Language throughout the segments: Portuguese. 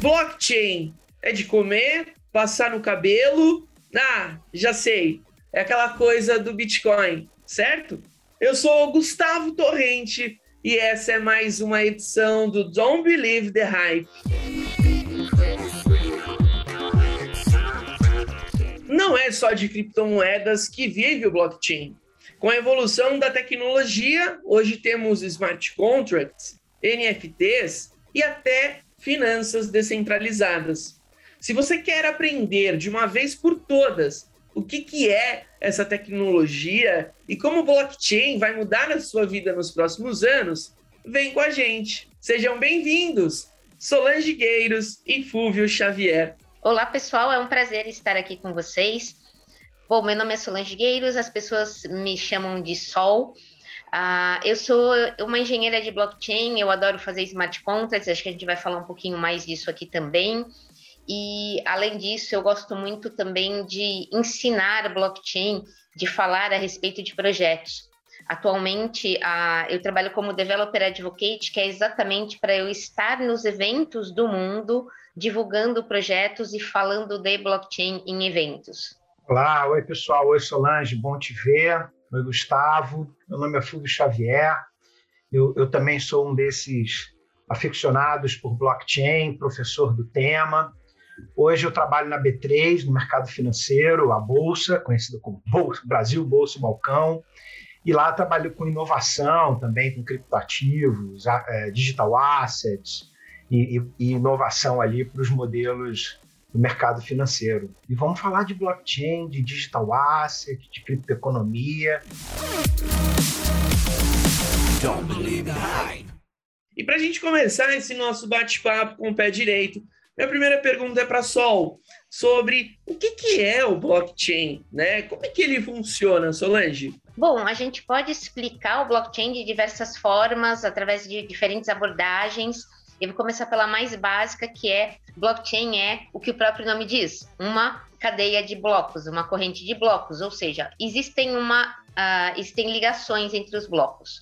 Blockchain é de comer, passar no cabelo. Ah, já sei. É aquela coisa do Bitcoin, certo? Eu sou o Gustavo Torrente e essa é mais uma edição do Don't Believe the Hype. Não é só de criptomoedas que vive o blockchain. Com a evolução da tecnologia, hoje temos smart contracts, NFTs e até finanças descentralizadas. Se você quer aprender de uma vez por todas o que, que é essa tecnologia e como o blockchain vai mudar a sua vida nos próximos anos, vem com a gente. Sejam bem-vindos, Solange Gueiros e Fúvio Xavier. Olá, pessoal, é um prazer estar aqui com vocês. Bom, meu nome é Solange Gueiros, as pessoas me chamam de Sol. Uh, eu sou uma engenheira de blockchain, eu adoro fazer smart contracts, acho que a gente vai falar um pouquinho mais disso aqui também. E, além disso, eu gosto muito também de ensinar blockchain, de falar a respeito de projetos. Atualmente, a, eu trabalho como Developer Advocate, que é exatamente para eu estar nos eventos do mundo, divulgando projetos e falando de blockchain em eventos. Olá, oi pessoal, oi Solange, bom te ver. Oi Gustavo, meu nome é Fulvio Xavier. Eu, eu também sou um desses aficionados por blockchain, professor do tema. Hoje eu trabalho na B3, no mercado financeiro, a Bolsa, conhecida como Bolsa, Brasil Bolsa Balcão, e lá trabalho com inovação também, com criptoativos, é, digital assets e, e, e inovação ali para os modelos do mercado financeiro. E vamos falar de blockchain, de digital asset, de criptoeconomia. E para a gente começar esse nosso bate-papo com o pé direito, minha primeira pergunta é para Sol, sobre o que, que é o blockchain, né? Como é que ele funciona, Solange? Bom, a gente pode explicar o blockchain de diversas formas, através de diferentes abordagens. Eu vou começar pela mais básica, que é blockchain é o que o próprio nome diz, uma cadeia de blocos, uma corrente de blocos, ou seja, existem uma uh, existem ligações entre os blocos.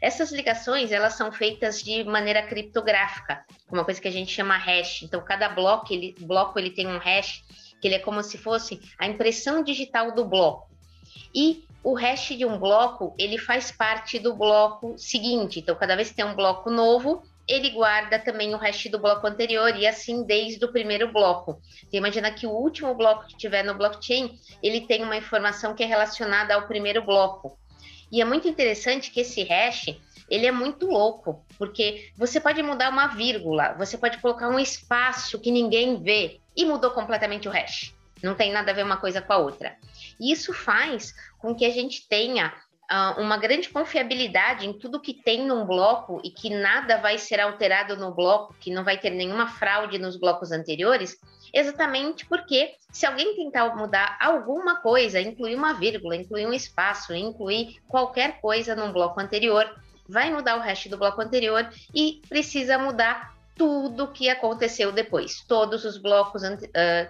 Essas ligações, elas são feitas de maneira criptográfica, uma coisa que a gente chama hash. Então, cada bloco ele, bloco ele tem um hash, que ele é como se fosse a impressão digital do bloco. E o hash de um bloco, ele faz parte do bloco seguinte. Então, cada vez que tem um bloco novo, ele guarda também o hash do bloco anterior e assim desde o primeiro bloco. Então, imagina que o último bloco que tiver no blockchain, ele tem uma informação que é relacionada ao primeiro bloco. E é muito interessante que esse hash, ele é muito louco, porque você pode mudar uma vírgula, você pode colocar um espaço que ninguém vê e mudou completamente o hash. Não tem nada a ver uma coisa com a outra. E isso faz com que a gente tenha uma grande confiabilidade em tudo que tem num bloco e que nada vai ser alterado no bloco, que não vai ter nenhuma fraude nos blocos anteriores, exatamente porque se alguém tentar mudar alguma coisa, incluir uma vírgula, incluir um espaço, incluir qualquer coisa num bloco anterior, vai mudar o resto do bloco anterior e precisa mudar tudo que aconteceu depois. Todos os blocos uh,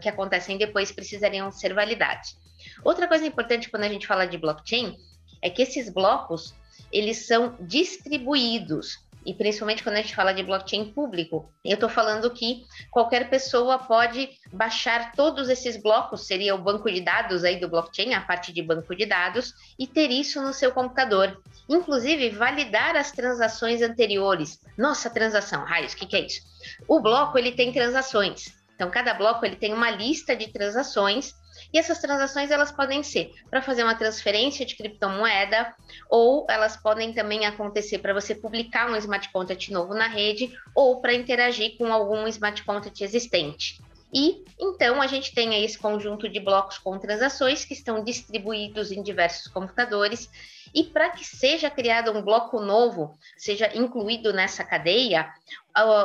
que acontecem depois precisariam ser validados. Outra coisa importante quando a gente fala de blockchain é que esses blocos eles são distribuídos e principalmente quando a gente fala de blockchain público, eu estou falando que qualquer pessoa pode baixar todos esses blocos, seria o banco de dados aí do blockchain, a parte de banco de dados, e ter isso no seu computador. Inclusive, validar as transações anteriores. Nossa, transação, raios, o que, que é isso? O bloco, ele tem transações. Então, cada bloco, ele tem uma lista de transações e essas transações elas podem ser para fazer uma transferência de criptomoeda, ou elas podem também acontecer para você publicar um smart contract novo na rede, ou para interagir com algum smart contract existente. E então a gente tem aí esse conjunto de blocos com transações que estão distribuídos em diversos computadores. E para que seja criado um bloco novo, seja incluído nessa cadeia,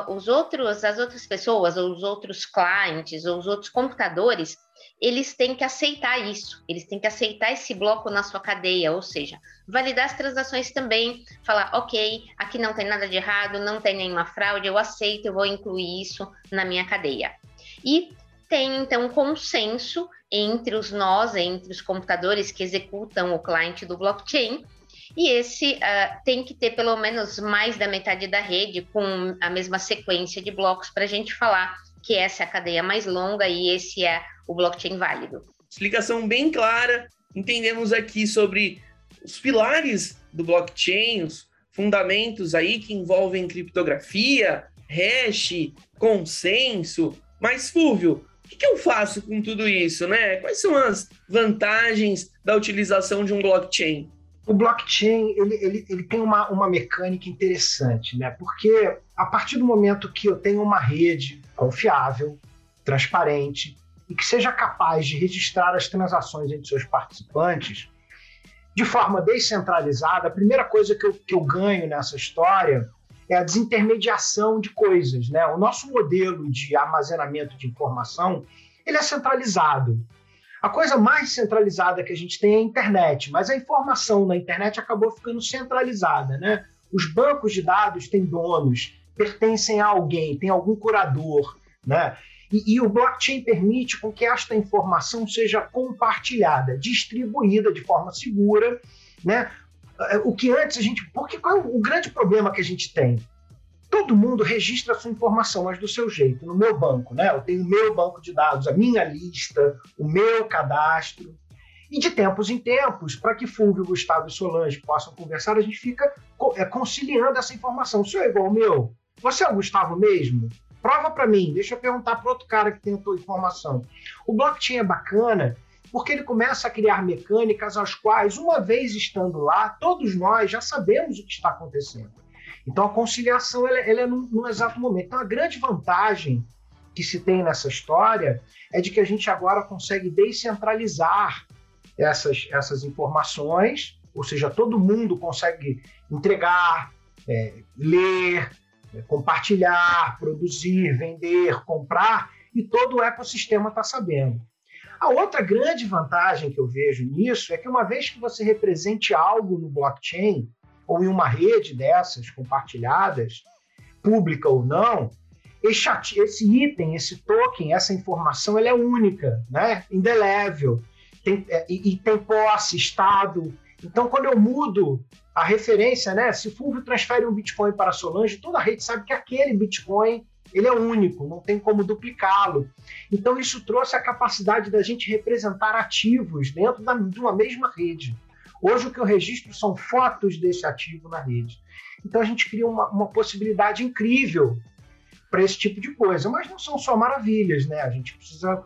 os outros, as outras pessoas, os outros clientes, os outros computadores, eles têm que aceitar isso, eles têm que aceitar esse bloco na sua cadeia, ou seja, validar as transações também, falar, ok, aqui não tem nada de errado, não tem nenhuma fraude, eu aceito, eu vou incluir isso na minha cadeia. E tem então um consenso entre os nós, entre os computadores que executam o cliente do blockchain, e esse uh, tem que ter pelo menos mais da metade da rede com a mesma sequência de blocos para a gente falar que essa é a cadeia mais longa e esse é o blockchain válido. Explicação bem clara. Entendemos aqui sobre os pilares do blockchain, os fundamentos aí que envolvem criptografia, hash, consenso. Mas, Fúvio, o que, eu faço com tudo isso, né? Quais são as vantagens da utilização de um blockchain? O blockchain ele, ele, ele tem uma, uma mecânica interessante, né? Porque a partir do momento que eu tenho uma rede confiável, transparente e que seja capaz de registrar as transações entre seus participantes de forma descentralizada, a primeira coisa que eu, que eu ganho nessa história é a desintermediação de coisas. Né? O nosso modelo de armazenamento de informação ele é centralizado. A coisa mais centralizada que a gente tem é a internet, mas a informação na internet acabou ficando centralizada. Né? Os bancos de dados têm donos, pertencem a alguém, tem algum curador. Né? E, e, o blockchain permite com que esta informação seja compartilhada, distribuída de forma segura, né? O que antes a gente. Porque qual é o grande problema que a gente tem? Todo mundo registra a sua informação, mas do seu jeito, no meu banco, né? Eu tenho o meu banco de dados, a minha lista, o meu cadastro. E de tempos em tempos, para que Fulvio, Gustavo e Solange possam conversar, a gente fica é, conciliando essa informação. O senhor é igual ao meu? Você é o Gustavo mesmo? Prova para mim, deixa eu perguntar para outro cara que tem a tua informação. O blockchain é bacana porque ele começa a criar mecânicas as quais, uma vez estando lá, todos nós já sabemos o que está acontecendo. Então a conciliação ela, ela é no, no exato momento. Então a grande vantagem que se tem nessa história é de que a gente agora consegue descentralizar essas, essas informações, ou seja, todo mundo consegue entregar, é, ler, é, compartilhar, produzir, vender, comprar, e todo o ecossistema está sabendo. A outra grande vantagem que eu vejo nisso é que uma vez que você represente algo no blockchain, ou em uma rede dessas compartilhadas, pública ou não, esse item, esse token, essa informação, ela é única, né? indelével, tem, é, e, e tem posse, estado. Então, quando eu mudo a referência, né? Se Fulvio transfere um Bitcoin para Solange, toda a rede sabe que aquele Bitcoin ele é único, não tem como duplicá-lo. Então, isso trouxe a capacidade da gente representar ativos dentro da, de uma mesma rede. Hoje, o que eu registro são fotos desse ativo na rede. Então, a gente cria uma, uma possibilidade incrível para esse tipo de coisa. Mas não são só maravilhas, né? A gente precisa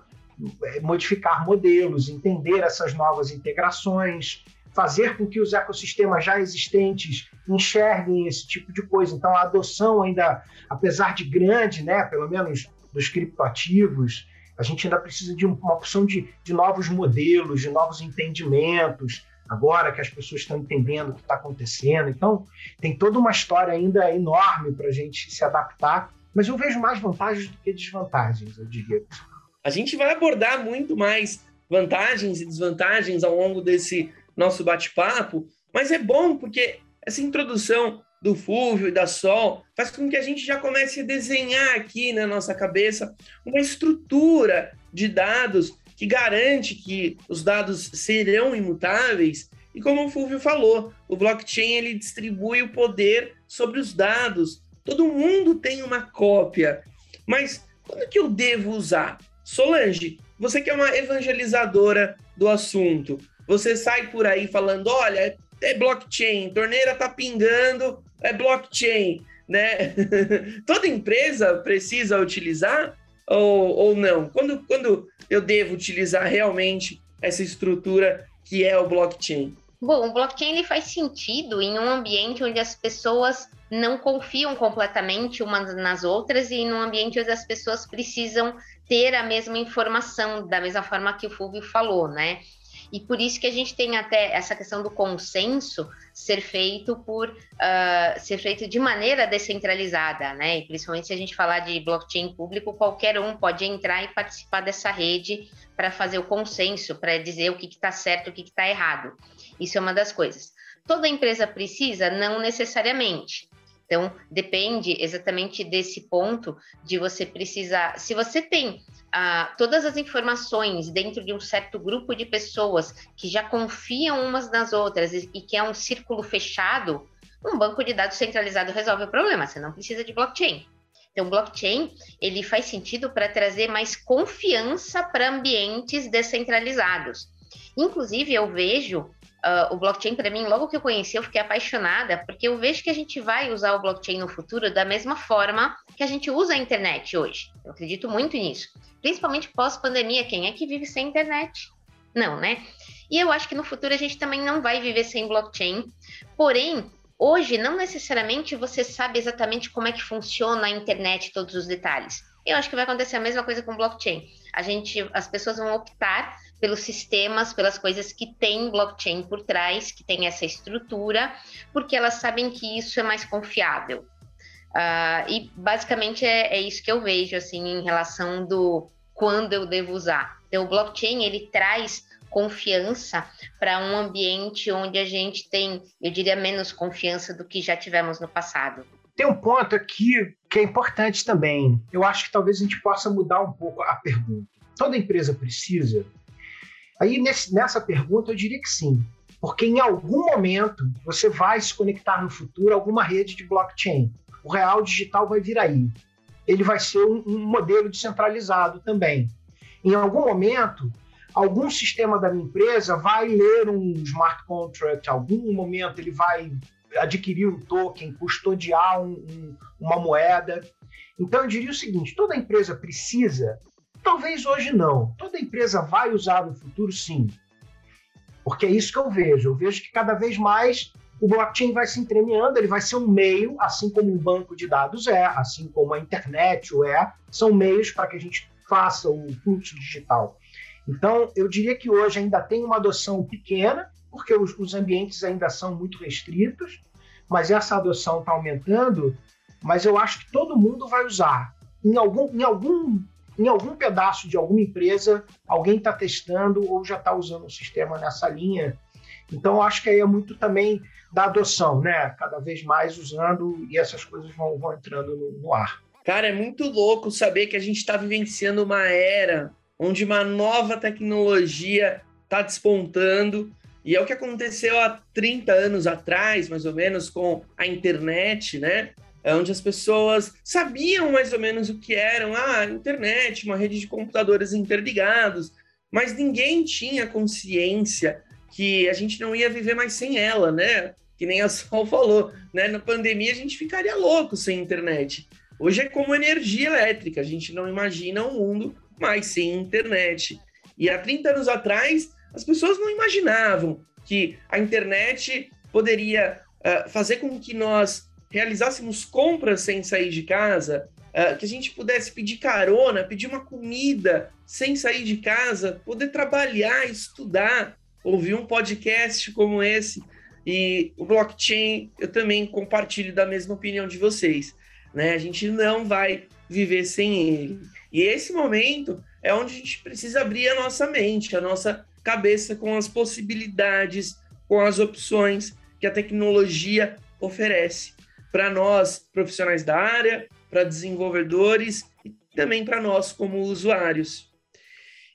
é, modificar modelos, entender essas novas integrações, fazer com que os ecossistemas já existentes enxerguem esse tipo de coisa. Então, a adoção ainda, apesar de grande, né, pelo menos dos criptoativos, a gente ainda precisa de uma opção de, de novos modelos, de novos entendimentos, agora que as pessoas estão entendendo o que está acontecendo. Então, tem toda uma história ainda enorme para a gente se adaptar, mas eu vejo mais vantagens do que desvantagens, eu diria. A gente vai abordar muito mais vantagens e desvantagens ao longo desse nosso bate-papo, mas é bom porque essa introdução do Fúvio e da Sol faz com que a gente já comece a desenhar aqui na nossa cabeça uma estrutura de dados que garante que os dados serão imutáveis. E como o Fúvio falou, o blockchain ele distribui o poder sobre os dados. Todo mundo tem uma cópia. Mas quando que eu devo usar? Solange, você que é uma evangelizadora do assunto, você sai por aí falando, olha, é blockchain, torneira tá pingando, é blockchain, né? Toda empresa precisa utilizar ou, ou não? Quando, quando eu devo utilizar realmente essa estrutura que é o blockchain? Bom, o blockchain ele faz sentido em um ambiente onde as pessoas não confiam completamente umas nas outras e num ambiente onde as pessoas precisam ter a mesma informação, da mesma forma que o Fulvio falou, né? E por isso que a gente tem até essa questão do consenso ser feito por uh, ser feito de maneira descentralizada, né? E principalmente se a gente falar de blockchain público, qualquer um pode entrar e participar dessa rede para fazer o consenso, para dizer o que está certo, o que está errado. Isso é uma das coisas. Toda empresa precisa? Não necessariamente. Então, depende exatamente desse ponto de você precisar. Se você tem ah, todas as informações dentro de um certo grupo de pessoas que já confiam umas nas outras e, e que é um círculo fechado, um banco de dados centralizado resolve o problema. Você não precisa de blockchain. Então, blockchain ele faz sentido para trazer mais confiança para ambientes descentralizados. Inclusive, eu vejo Uh, o blockchain, para mim, logo que eu conheci, eu fiquei apaixonada, porque eu vejo que a gente vai usar o blockchain no futuro da mesma forma que a gente usa a internet hoje. Eu acredito muito nisso. Principalmente pós-pandemia, quem é que vive sem internet? Não, né? E eu acho que no futuro a gente também não vai viver sem blockchain. Porém, hoje, não necessariamente você sabe exatamente como é que funciona a internet, todos os detalhes. Eu acho que vai acontecer a mesma coisa com blockchain. A gente, as pessoas vão optar pelos sistemas, pelas coisas que tem blockchain por trás, que tem essa estrutura, porque elas sabem que isso é mais confiável. Uh, e basicamente é, é, isso que eu vejo assim em relação do quando eu devo usar. Então, o blockchain ele traz confiança para um ambiente onde a gente tem, eu diria, menos confiança do que já tivemos no passado. Tem um ponto aqui que é importante também. Eu acho que talvez a gente possa mudar um pouco a pergunta. Toda empresa precisa Aí, nesse, nessa pergunta, eu diria que sim. Porque em algum momento você vai se conectar no futuro a alguma rede de blockchain. O real digital vai vir aí. Ele vai ser um, um modelo descentralizado também. Em algum momento, algum sistema da minha empresa vai ler um smart contract, algum momento ele vai adquirir um token, custodiar um, um, uma moeda. Então eu diria o seguinte: toda empresa precisa Talvez hoje não. Toda empresa vai usar no futuro, sim. Porque é isso que eu vejo. Eu vejo que cada vez mais o blockchain vai se entremeando, ele vai ser um meio, assim como um banco de dados é, assim como a internet o é, são meios para que a gente faça o fluxo digital. Então, eu diria que hoje ainda tem uma adoção pequena, porque os, os ambientes ainda são muito restritos, mas essa adoção está aumentando. Mas eu acho que todo mundo vai usar. Em algum, em algum em algum pedaço de alguma empresa, alguém está testando ou já está usando o sistema nessa linha. Então, acho que aí é muito também da adoção, né? Cada vez mais usando e essas coisas vão, vão entrando no, no ar. Cara, é muito louco saber que a gente está vivenciando uma era onde uma nova tecnologia está despontando. E é o que aconteceu há 30 anos atrás, mais ou menos, com a internet, né? É onde as pessoas sabiam mais ou menos o que eram, ah, internet, uma rede de computadores interligados, mas ninguém tinha consciência que a gente não ia viver mais sem ela, né? Que nem a Sol falou, né? Na pandemia a gente ficaria louco sem internet. Hoje é como energia elétrica, a gente não imagina um mundo mais sem internet. E há 30 anos atrás, as pessoas não imaginavam que a internet poderia uh, fazer com que nós realizássemos compras sem sair de casa, uh, que a gente pudesse pedir carona, pedir uma comida sem sair de casa, poder trabalhar, estudar, ouvir um podcast como esse. E o blockchain, eu também compartilho da mesma opinião de vocês. Né? A gente não vai viver sem ele. E esse momento é onde a gente precisa abrir a nossa mente, a nossa cabeça com as possibilidades, com as opções que a tecnologia oferece para nós profissionais da área, para desenvolvedores e também para nós como usuários.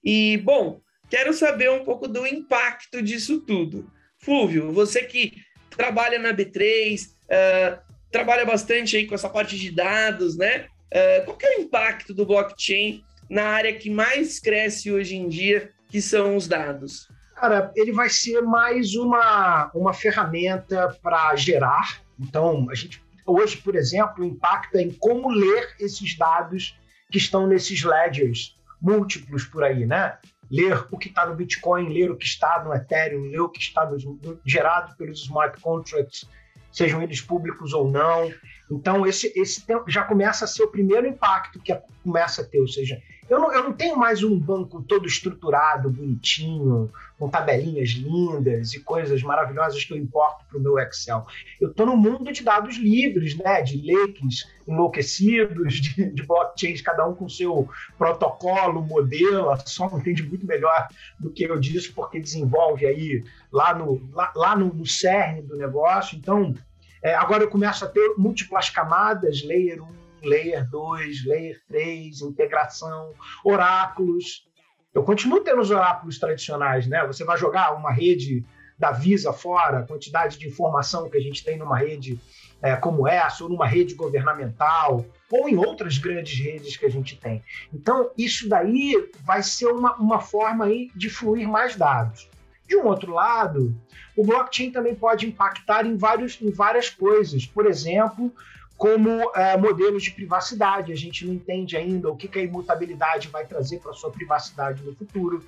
E, bom, quero saber um pouco do impacto disso tudo. Fúvio, você que trabalha na B3, uh, ah, trabalha bastante aí com essa parte de dados, né? Uh, qual é o impacto do blockchain na área que mais cresce hoje em dia, que são os dados? Cara, ele vai ser mais uma, uma ferramenta para gerar. Então, a gente hoje, por exemplo, é em como ler esses dados que estão nesses ledgers múltiplos por aí, né? Ler o que está no Bitcoin, ler o que está no Ethereum, ler o que está no, no, gerado pelos smart contracts, sejam eles públicos ou não. Então, esse, esse já começa a ser o primeiro impacto que começa a ter, ou seja, eu não, eu não tenho mais um banco todo estruturado, bonitinho, com tabelinhas lindas e coisas maravilhosas que eu importo para o meu Excel. Eu estou no mundo de dados livres, né? de lakes enlouquecidos, de, de blockchains, cada um com seu protocolo, modelo. A Som entende muito melhor do que eu disse, porque desenvolve aí lá no, lá, lá no, no cerne do negócio. Então, É, agora eu começo a ter múltiplas camadas, layer 1, layer 2, layer 3, integração, oráculos. Eu continuo tendo os oráculos tradicionais, né? Você vai jogar uma rede da Visa fora, a quantidade de informação que a gente tem numa rede é, como essa, ou numa rede governamental, ou em outras grandes redes que a gente tem. Então, isso daí vai ser uma, uma forma aí de fluir mais dados. De um outro lado, o blockchain também pode impactar em, vários, em várias coisas. Por exemplo, como é, modelos de privacidade. A gente não entende ainda o que, que a imutabilidade vai trazer para a sua privacidade no futuro,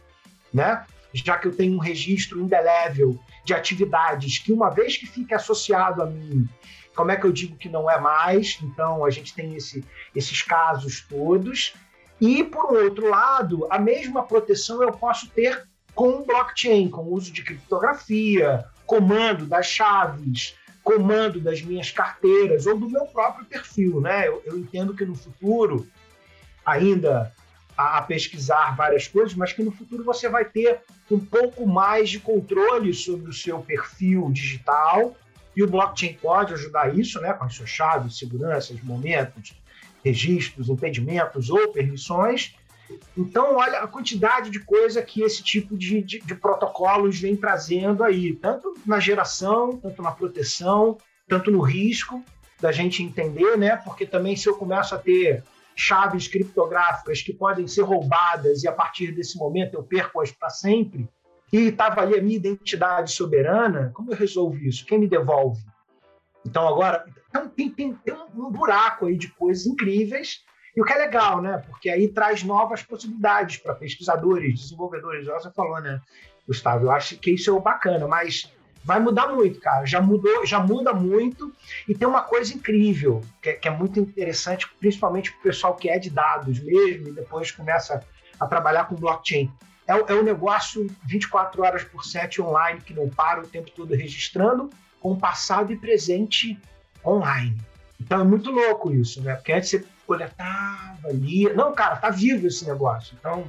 né? Já que eu tenho um registro indelével de atividades que, uma vez que fique associado a mim, como é que eu digo que não é mais? Então, a gente tem esse, esses casos todos. E, por outro lado, a mesma proteção eu posso ter com blockchain, com o uso de criptografia, comando das chaves, comando das minhas carteiras ou do meu próprio perfil. Né? Eu, eu entendo que no futuro, ainda a, a, pesquisar várias coisas, mas que no futuro você vai ter um pouco mais de controle sobre o seu perfil digital e o blockchain pode ajudar isso, né, com as suas chaves, seguranças, momentos, registros, impedimentos ou permissões. Então, olha a quantidade de coisa que esse tipo de, de, de protocolos vem trazendo aí, tanto na geração, tanto na proteção, tanto no risco da gente entender, né? Porque também se eu começo a ter chaves criptográficas que podem ser roubadas e a partir desse momento eu perco-as para sempre, e estava ali a minha identidade soberana, como eu resolvo isso? Quem me devolve? Então agora então, tem, tem, tem um buraco aí de coisas incríveis e o que é legal, né? Porque aí traz novas possibilidades para pesquisadores, desenvolvedores. Você falou, né, Gustavo? Eu acho que isso é bacana, mas vai mudar muito, cara. Já mudou, já muda muito. E tem uma coisa incrível que é, que é muito interessante, principalmente para o pessoal que é de dados mesmo e depois começa a trabalhar com blockchain. É, é um negócio 24 horas por 7 online que não para o tempo todo registrando, com passado e presente online. Então é muito louco isso, né? Porque antes você coletava ali. Não, cara, tá vivo esse negócio. Então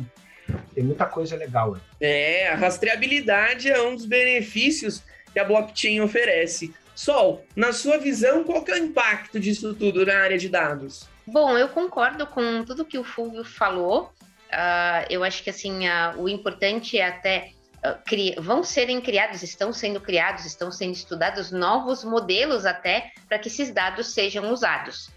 tem muita coisa legal aí. É, a rastreabilidade é um dos benefícios que a blockchain oferece. Sol, na sua visão, qual que é o impacto disso tudo na área de dados? Bom, eu concordo com tudo que o Fulvio falou. Uh, eu acho que assim uh, o importante é até uh, vão serem criados, estão sendo criados, estão sendo estudados novos modelos até para que esses dados sejam usados.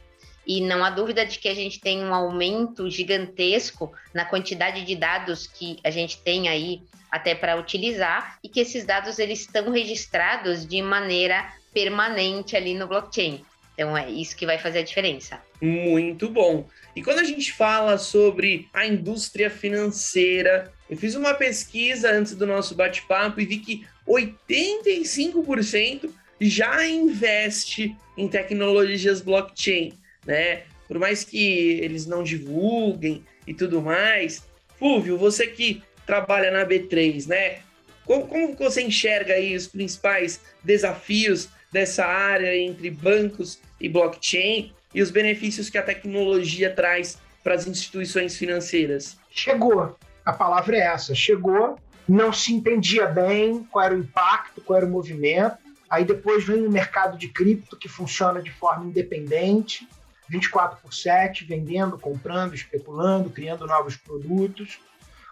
E não há dúvida de que a gente tem um aumento gigantesco na quantidade de dados que a gente tem aí até para utilizar e que esses dados eles estão registrados de maneira permanente ali no blockchain. Então é isso que vai fazer a diferença. Muito bom. E quando a gente fala sobre a indústria financeira, eu fiz uma pesquisa antes do nosso bate-papo e vi que 85% já investe em tecnologias blockchain, né? Por mais que eles não divulguem e tudo mais. Fúvio, você que trabalha na B3, né? Como, como você enxerga aí os principais desafios dessa área entre bancos e blockchain e os benefícios que a tecnologia traz para as instituições financeiras? Chegou. A palavra é essa. Chegou. Não se entendia bem qual era o impacto, qual era o movimento. Aí depois vem o mercado de cripto que funciona de forma independente, 24 por 7, vendendo, comprando, especulando, criando novos produtos.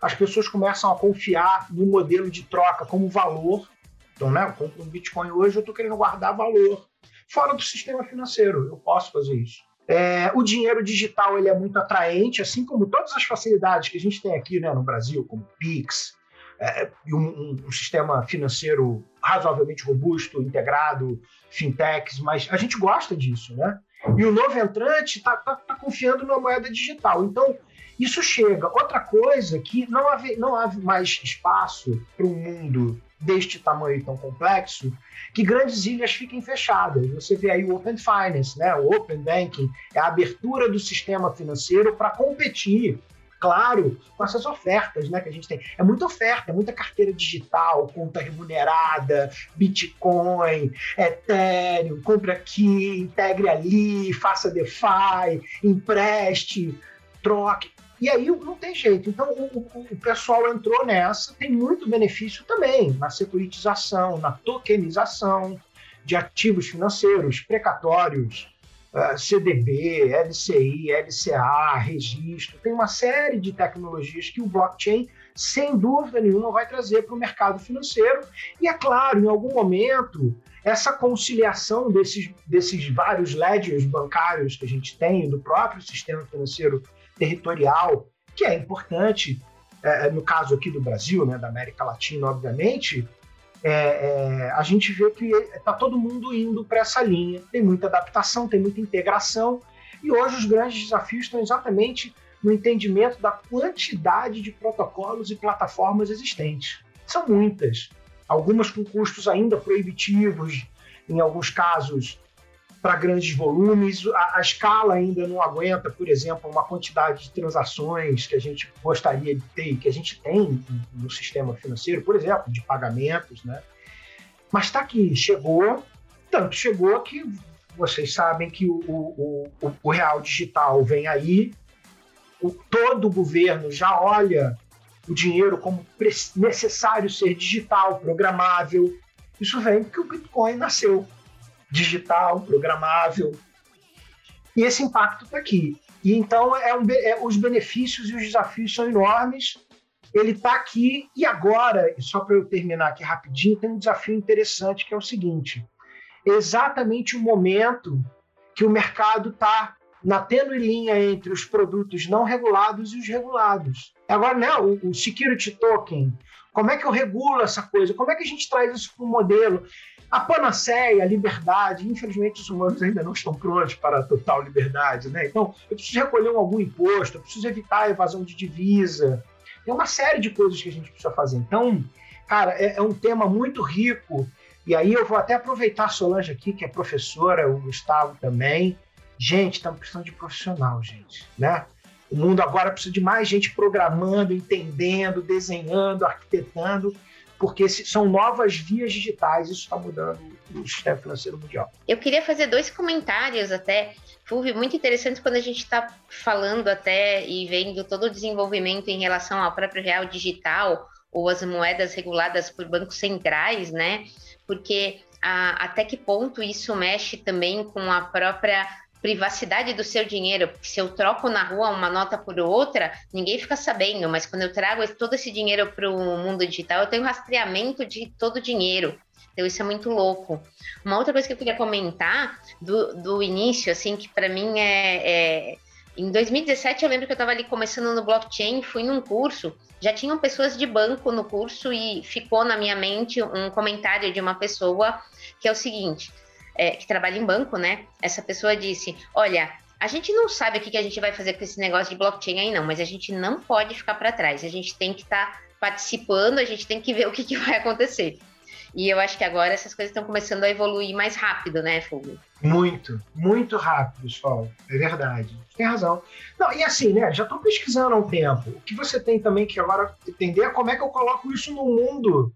As pessoas começam a confiar no modelo de troca como valor. Então, né, eu compro um Bitcoin hoje, eu estou querendo guardar valor fora do sistema financeiro. Eu posso fazer isso. É, o dinheiro digital ele é muito atraente, assim como todas as facilidades que a gente tem aqui né, no Brasil, como Pix, é, um, um, um, sistema financeiro razoavelmente robusto, integrado, fintechs, mas a gente gosta disso, né? E o novo entrante está tá, tá confiando na moeda digital. Então, isso chega. Outra coisa que não há, não há mais espaço para um mundo deste tamanho tão complexo que grandes ilhas fiquem fechadas. Você vê aí o Open Finance, né? o Open Banking, é a abertura do sistema financeiro para competir, claro, com essas ofertas né, que a gente tem. É muita oferta, é muita carteira digital, conta remunerada, Bitcoin, Ethereum, compre aqui, integre ali, faça DeFi, empreste, troque. E aí não tem jeito. Então o, o, pessoal entrou nessa, tem muito benefício também na securitização, na tokenização. de ativos financeiros, precatórios, uh, CDB, LCI, LCA, registro. Tem uma série de tecnologias que o blockchain, sem dúvida nenhuma, vai trazer para o mercado financeiro. E é claro, em algum momento, essa conciliação desses, desses vários ledgers bancários que a gente tem, do próprio sistema financeiro territorial, que é importante, é, no caso aqui do Brasil, né, da América Latina, obviamente, é, é, a gente vê que está todo mundo indo para essa linha. Tem muita adaptação, tem muita integração, e hoje os grandes desafios estão exatamente no entendimento da quantidade de protocolos e plataformas existentes. São muitas, algumas com custos ainda proibitivos, em alguns casos para grandes volumes. A, a, escala ainda não aguenta, por exemplo, uma quantidade de transações que a gente gostaria de ter, que a gente tem no sistema financeiro, por exemplo, de pagamentos, né? Mas está aqui, chegou, tanto chegou que vocês sabem que o, o, o, o real digital vem aí, o, todo o governo já olha o dinheiro como necessário ser digital, programável. Isso vem porque o Bitcoin nasceu digital, programável. E esse impacto está aqui. E então é um, é, os benefícios e os desafios são enormes. Ele está aqui e agora, só para eu terminar aqui rapidinho, tem um desafio interessante que é o seguinte: exatamente o momento que o mercado está na tênue linha entre os produtos não regulados e os regulados. Agora, né, o, o security token, como é que eu regulo essa coisa? Como é que a gente traz isso para o modelo? A panaceia, a liberdade, infelizmente os humanos ainda não estão prontos para a total liberdade, né? Então, eu preciso recolher algum imposto, eu preciso evitar a evasão de divisa. Tem uma série de coisas que a gente precisa fazer. Então, cara, é, é um tema muito rico. E aí eu vou até aproveitar a Solange aqui, que é professora, o Gustavo também. Gente, estamos precisando de profissional, gente, né? O mundo agora precisa de mais gente programando, entendendo, desenhando, arquitetando porque são novas vias digitais, isso está mudando o sistema financeiro mundial. Eu queria fazer dois comentários até, Fulvio, muito interessantes quando a gente está falando até e vendo todo o desenvolvimento em relação ao próprio real digital ou as moedas reguladas por bancos centrais, né? Porque a, até que ponto isso mexe também com a própria privacidade do seu dinheiro, se eu troco na rua uma nota por outra, ninguém fica sabendo, mas quando eu trago todo esse dinheiro para o mundo digital, eu tenho rastreamento de todo o dinheiro. Então isso é muito louco. Uma outra coisa que eu queria comentar do, do início, assim, que para mim é, é, Em 2017 eu lembro que eu estava ali começando no blockchain, fui num curso, já tinham pessoas de banco no curso e ficou na minha mente um comentário de uma pessoa que é o seguinte: é, que trabalha em banco, né? Essa pessoa disse: Olha, a gente não sabe o que, que a gente vai fazer com esse negócio de blockchain aí, não, mas a gente não pode ficar para trás. A gente tem que estar tá participando, a gente tem que ver o que, que vai acontecer. E eu acho que agora essas coisas estão começando a evoluir mais rápido, né, Fulvio? Muito, muito rápido, pessoal. É verdade. Tem razão. Não, e assim, né? Já estou pesquisando há um tempo. O que você tem também que agora entender é como é que eu coloco isso no mundo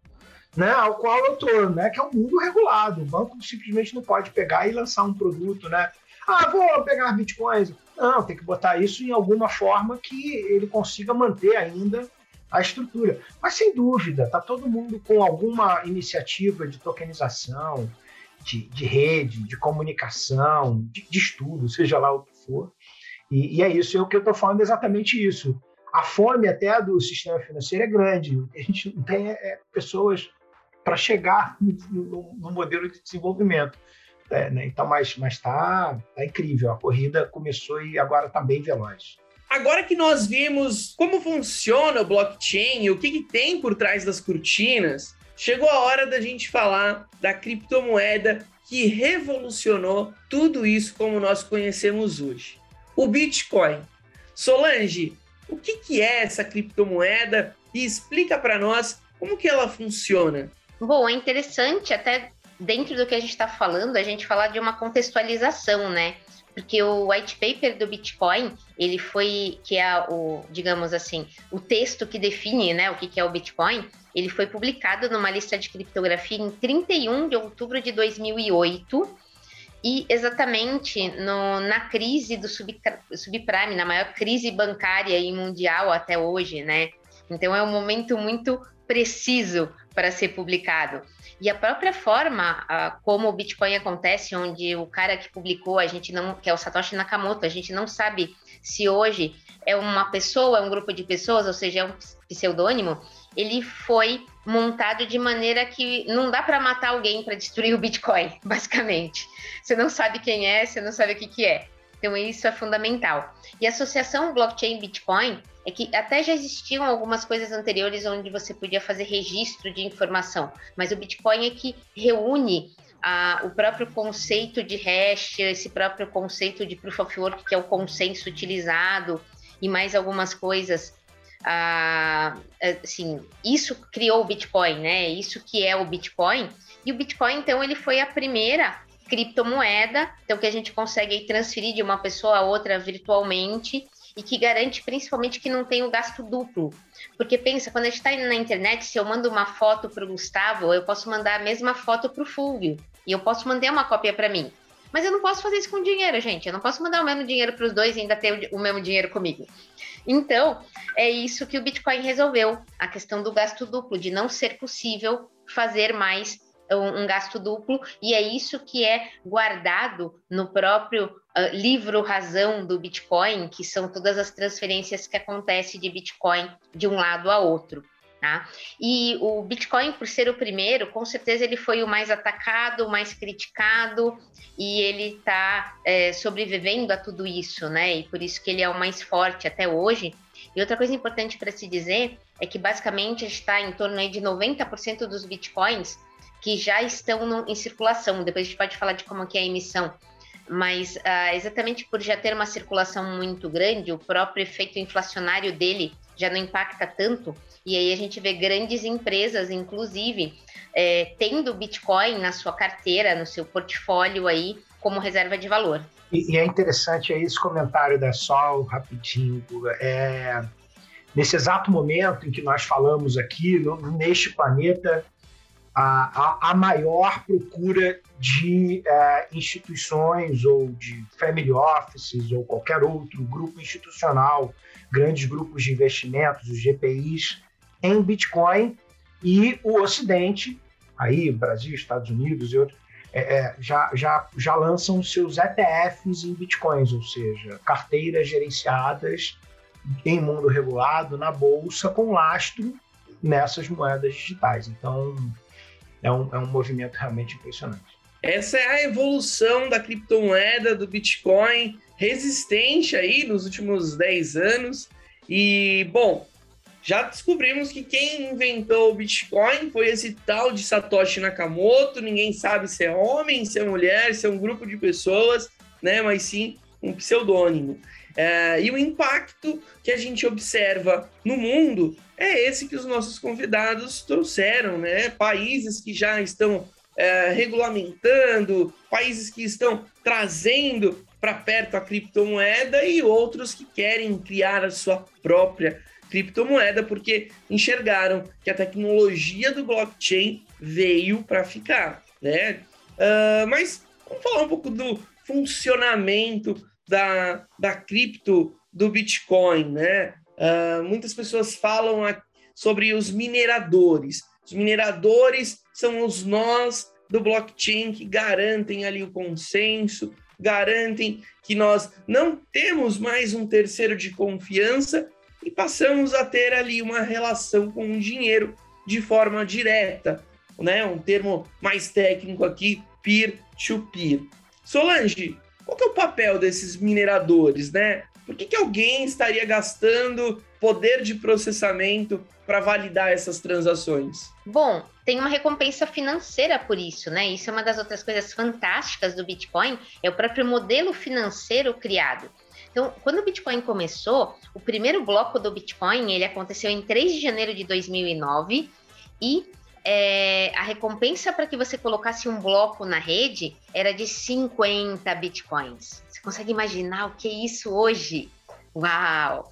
né, ao qual eu estou, né, que é um mundo regulado. O banco simplesmente não pode pegar e lançar um produto, né? Ah, vou pegar bitcoins. Não, tem que botar isso em alguma forma que ele consiga manter ainda a estrutura. Mas sem dúvida, está todo mundo com alguma iniciativa de tokenização, de, de rede, de comunicação, de, de, estudo, seja lá o que for. E, e é isso, é o que eu estou falando exatamente isso. A fome até do sistema financeiro é grande. A gente não tem é, pessoas para chegar no, no, modelo de desenvolvimento. É, né? Então, mas mas tá, tá incrível. A corrida começou e agora está bem veloz. Agora que nós vimos como funciona o blockchain, o que, que tem por trás das cortinas, chegou a hora da gente falar da criptomoeda que revolucionou tudo isso como nós conhecemos hoje. O Bitcoin. Solange, o que, que é essa criptomoeda e explica para nós como que ela funciona. Bom, é interessante até dentro do que a gente está falando, a gente falar de uma contextualização, né? Porque o white paper do Bitcoin, ele foi, que é o, digamos assim, o texto que define né, o que é o Bitcoin, ele foi publicado numa lista de criptografia em 31 de outubro de 2008, e exatamente no, na crise do sub, subprime, na maior crise bancária e mundial até hoje, né? Então é um momento muito preciso para ser publicado. E a própria forma como o Bitcoin acontece, onde o cara que publicou, a gente não, que é o Satoshi Nakamoto, a gente não sabe se hoje é uma pessoa, é um grupo de pessoas, ou seja, é um pseudônimo, ele foi montado de maneira que não dá para matar alguém para destruir o Bitcoin, basicamente. Você não sabe quem é, você não sabe o que, que é. Então, isso é fundamental. E a associação blockchain-Bitcoin é que até já existiam algumas coisas anteriores onde você podia fazer registro de informação, mas o Bitcoin é que reúne a, o próprio conceito de hash, esse próprio conceito de proof of work, que é o consenso utilizado, e mais algumas coisas. Ah, assim, isso criou o Bitcoin, né? Isso que é o Bitcoin. E o Bitcoin, então, ele foi a primeira criptomoeda, então que a gente consegue transferir de uma pessoa a outra virtualmente e que garante principalmente que não tem o gasto duplo. Porque pensa, quando a gente está na internet, se eu mando uma foto para o Gustavo, eu posso mandar a mesma foto para o Fulvio e eu posso mandar uma cópia para mim. Mas eu não posso fazer isso com dinheiro, gente. Eu não posso mandar o mesmo dinheiro para os dois e ainda ter o mesmo dinheiro comigo. Então, é isso que o Bitcoin resolveu, a questão do gasto duplo, de não ser possível fazer mais um, gasto duplo, e é isso que é guardado no próprio uh, livro razão do Bitcoin, que são todas as transferências que acontecem de Bitcoin de um lado a outro. Tá? E o Bitcoin, por ser o primeiro, com certeza ele foi o mais atacado, o mais criticado, e ele está é, sobrevivendo a tudo isso, né? E por isso que ele é o mais forte até hoje. E outra coisa importante para se dizer é que basicamente está em torno aí de 90% dos bitcoins que já estão no, em circulação. Depois a gente pode falar de como que é a emissão. Mas ah, exatamente por já ter uma circulação muito grande, o próprio efeito inflacionário dele já não impacta tanto. E aí a gente vê grandes empresas, inclusive, é, tendo Bitcoin na sua carteira, no seu portfólio aí, como reserva de valor. E, e é interessante aí esse comentário da Sol, rapidinho. É, nesse exato momento em que nós falamos aqui, no, neste planeta, a, a, a maior procura de é, instituições ou de family offices ou qualquer outro grupo institucional, grandes grupos de investimentos, os GPIs, em Bitcoin e o Ocidente, aí Brasil, Estados Unidos e outros, é, é, já, já, já lançam seus ETFs em Bitcoins, ou seja, carteiras gerenciadas em mundo regulado, na bolsa, com lastro nessas moedas digitais. Então, é um, é um movimento realmente impressionante. Essa é a evolução da criptomoeda, do Bitcoin, resistente aí nos últimos 10 anos. E, bom, já descobrimos que quem inventou o Bitcoin foi esse tal de Satoshi Nakamoto. Ninguém sabe se é homem, se é mulher, se é um grupo de pessoas, né? Mas sim um pseudônimo. É, e o impacto que a gente observa no mundo é esse que os nossos convidados trouxeram, né? Países que já estão é, regulamentando, países que estão trazendo para perto a criptomoeda e outros que querem criar a sua própria criptomoeda porque enxergaram que a tecnologia do blockchain veio para ficar, né? Uh, mas vamos falar um pouco do funcionamento da, da cripto do Bitcoin, né? Uh, muitas pessoas falam sobre os mineradores. Os mineradores são os nós do blockchain que garantem ali o consenso, garantem que nós não temos mais um terceiro de confiança e passamos a ter ali uma relação com o dinheiro de forma direta, né? Um termo mais técnico aqui, peer-to-peer. -peer. Solange, qual é o papel desses mineradores, né? Por que, que alguém estaria gastando poder de processamento para validar essas transações? Bom, tem uma recompensa financeira por isso, né? Isso é uma das outras coisas fantásticas do Bitcoin, é o próprio modelo financeiro criado. Então, quando o Bitcoin começou, o primeiro bloco do Bitcoin ele aconteceu em 3 de janeiro de 2009 e é, a recompensa para que você colocasse um bloco na rede era de 50 Bitcoins. Consegue imaginar o que é isso hoje? Uau!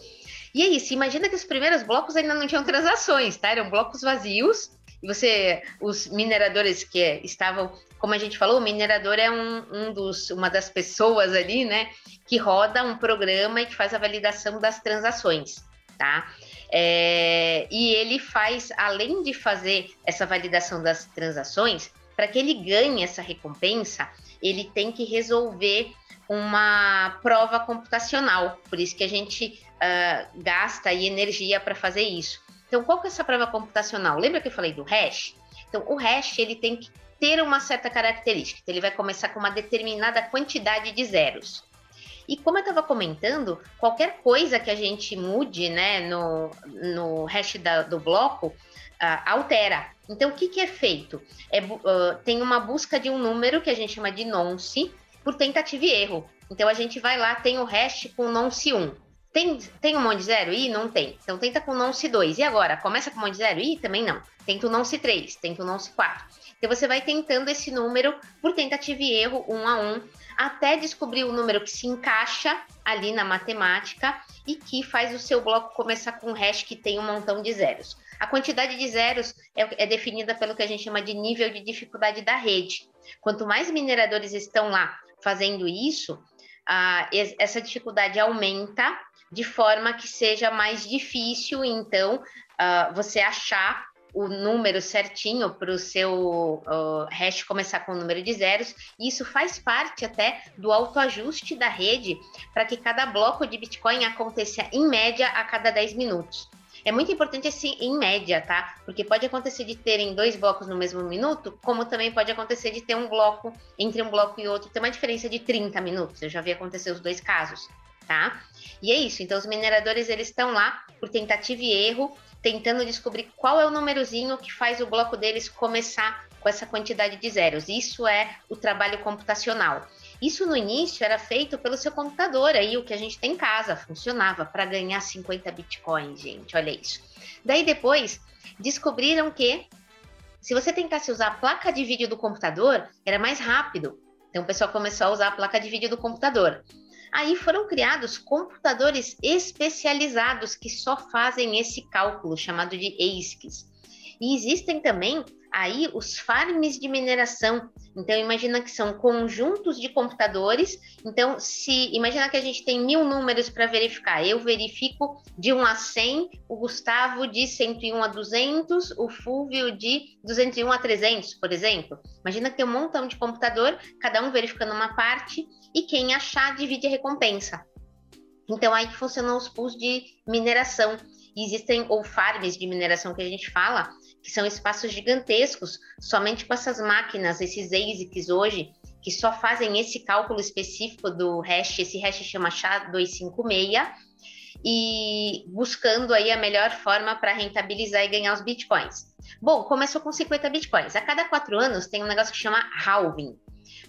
E é isso, imagina que os primeiros blocos ainda não tinham transações, tá? Eram blocos vazios. E você, os mineradores que estavam como a gente falou, o minerador é um, um dos, uma das pessoas ali, né, que roda um programa e que faz a validação das transações. tá? É, e ele faz, além de fazer essa validação das transações, para que ele ganhe essa recompensa, ele tem que resolver uma prova computacional. Por isso que a gente uh, gasta aí energia para fazer isso. Então, qual que é essa prova computacional? Lembra que eu falei do hash? Então, o hash ele tem que ter uma certa característica. Então, ele vai começar com uma determinada quantidade de zeros. E como eu estava comentando, qualquer coisa que a gente mude né, no, no hash da, do bloco uh, altera. Então, o que, que é feito? É, uh, tem uma busca de um número que a gente chama de nonce por tentativa e erro. Então, a gente vai lá, tem o hash com nonce 1. Tem, tem um monte de zero? Ih, não tem. Então, tenta com nonce 2. E agora? Começa com um monte de zero? Ih, também não. Tenta o nonce 3, tenta o nonce 4. Então, você vai tentando esse número por tentativa e erro, um a um, até descobrir o número que se encaixa ali na matemática e que faz o seu bloco começar com um hash que tem um montão de zeros. A quantidade de zeros é, é definida pelo que a gente chama de nível de dificuldade da rede. Quanto mais mineradores estão lá fazendo isso, essa dificuldade aumenta de forma que seja mais difícil, então, ah, você achar o número certinho para o seu uh, hash começar com o número de zeros. E isso faz parte até do autoajuste da rede para que cada bloco de Bitcoin aconteça em média a cada 10 minutos. É muito importante esse em média, tá? Porque pode acontecer de terem dois blocos no mesmo minuto, como também pode acontecer de ter um bloco entre um bloco e outro, ter uma diferença de 30 minutos. Eu já vi acontecer os dois casos, tá? E é isso. Então, os mineradores eles estão lá por tentativa e erro tentando descobrir qual é o númerozinho que faz o bloco deles começar com essa quantidade de zeros. Isso é o trabalho computacional. Isso no início era feito pelo seu computador, aí o que a gente tem em casa, funcionava para ganhar 50 bitcoins, gente, olha isso. Daí depois descobriram que se você tentasse usar a placa de vídeo do computador, era mais rápido. Então o pessoal começou a usar a placa de vídeo do computador. Aí foram criados computadores especializados que só fazem esse cálculo, chamado de ASICs. E existem também aí os farms de mineração. Então, imagina que são conjuntos de computadores. Então, se imagina que a gente tem mil números para verificar. Eu verifico de 1 a 100, o Gustavo de 101 a 200, o Fúvio de 201 a 300, por exemplo. Imagina que tem um montão de computador, cada um verificando uma parte, e quem achar divide a recompensa. Então, aí que funcionam os pools de mineração. existem, ou farms de mineração que a gente fala, que são espaços gigantescos, somente com essas máquinas, esses ASICs hoje, que só fazem esse cálculo específico do hash, esse hash chama SHA-256, e buscando aí a melhor forma para rentabilizar e ganhar os bitcoins. Bom, começou com 50 bitcoins. A cada quatro anos tem um negócio que chama halving.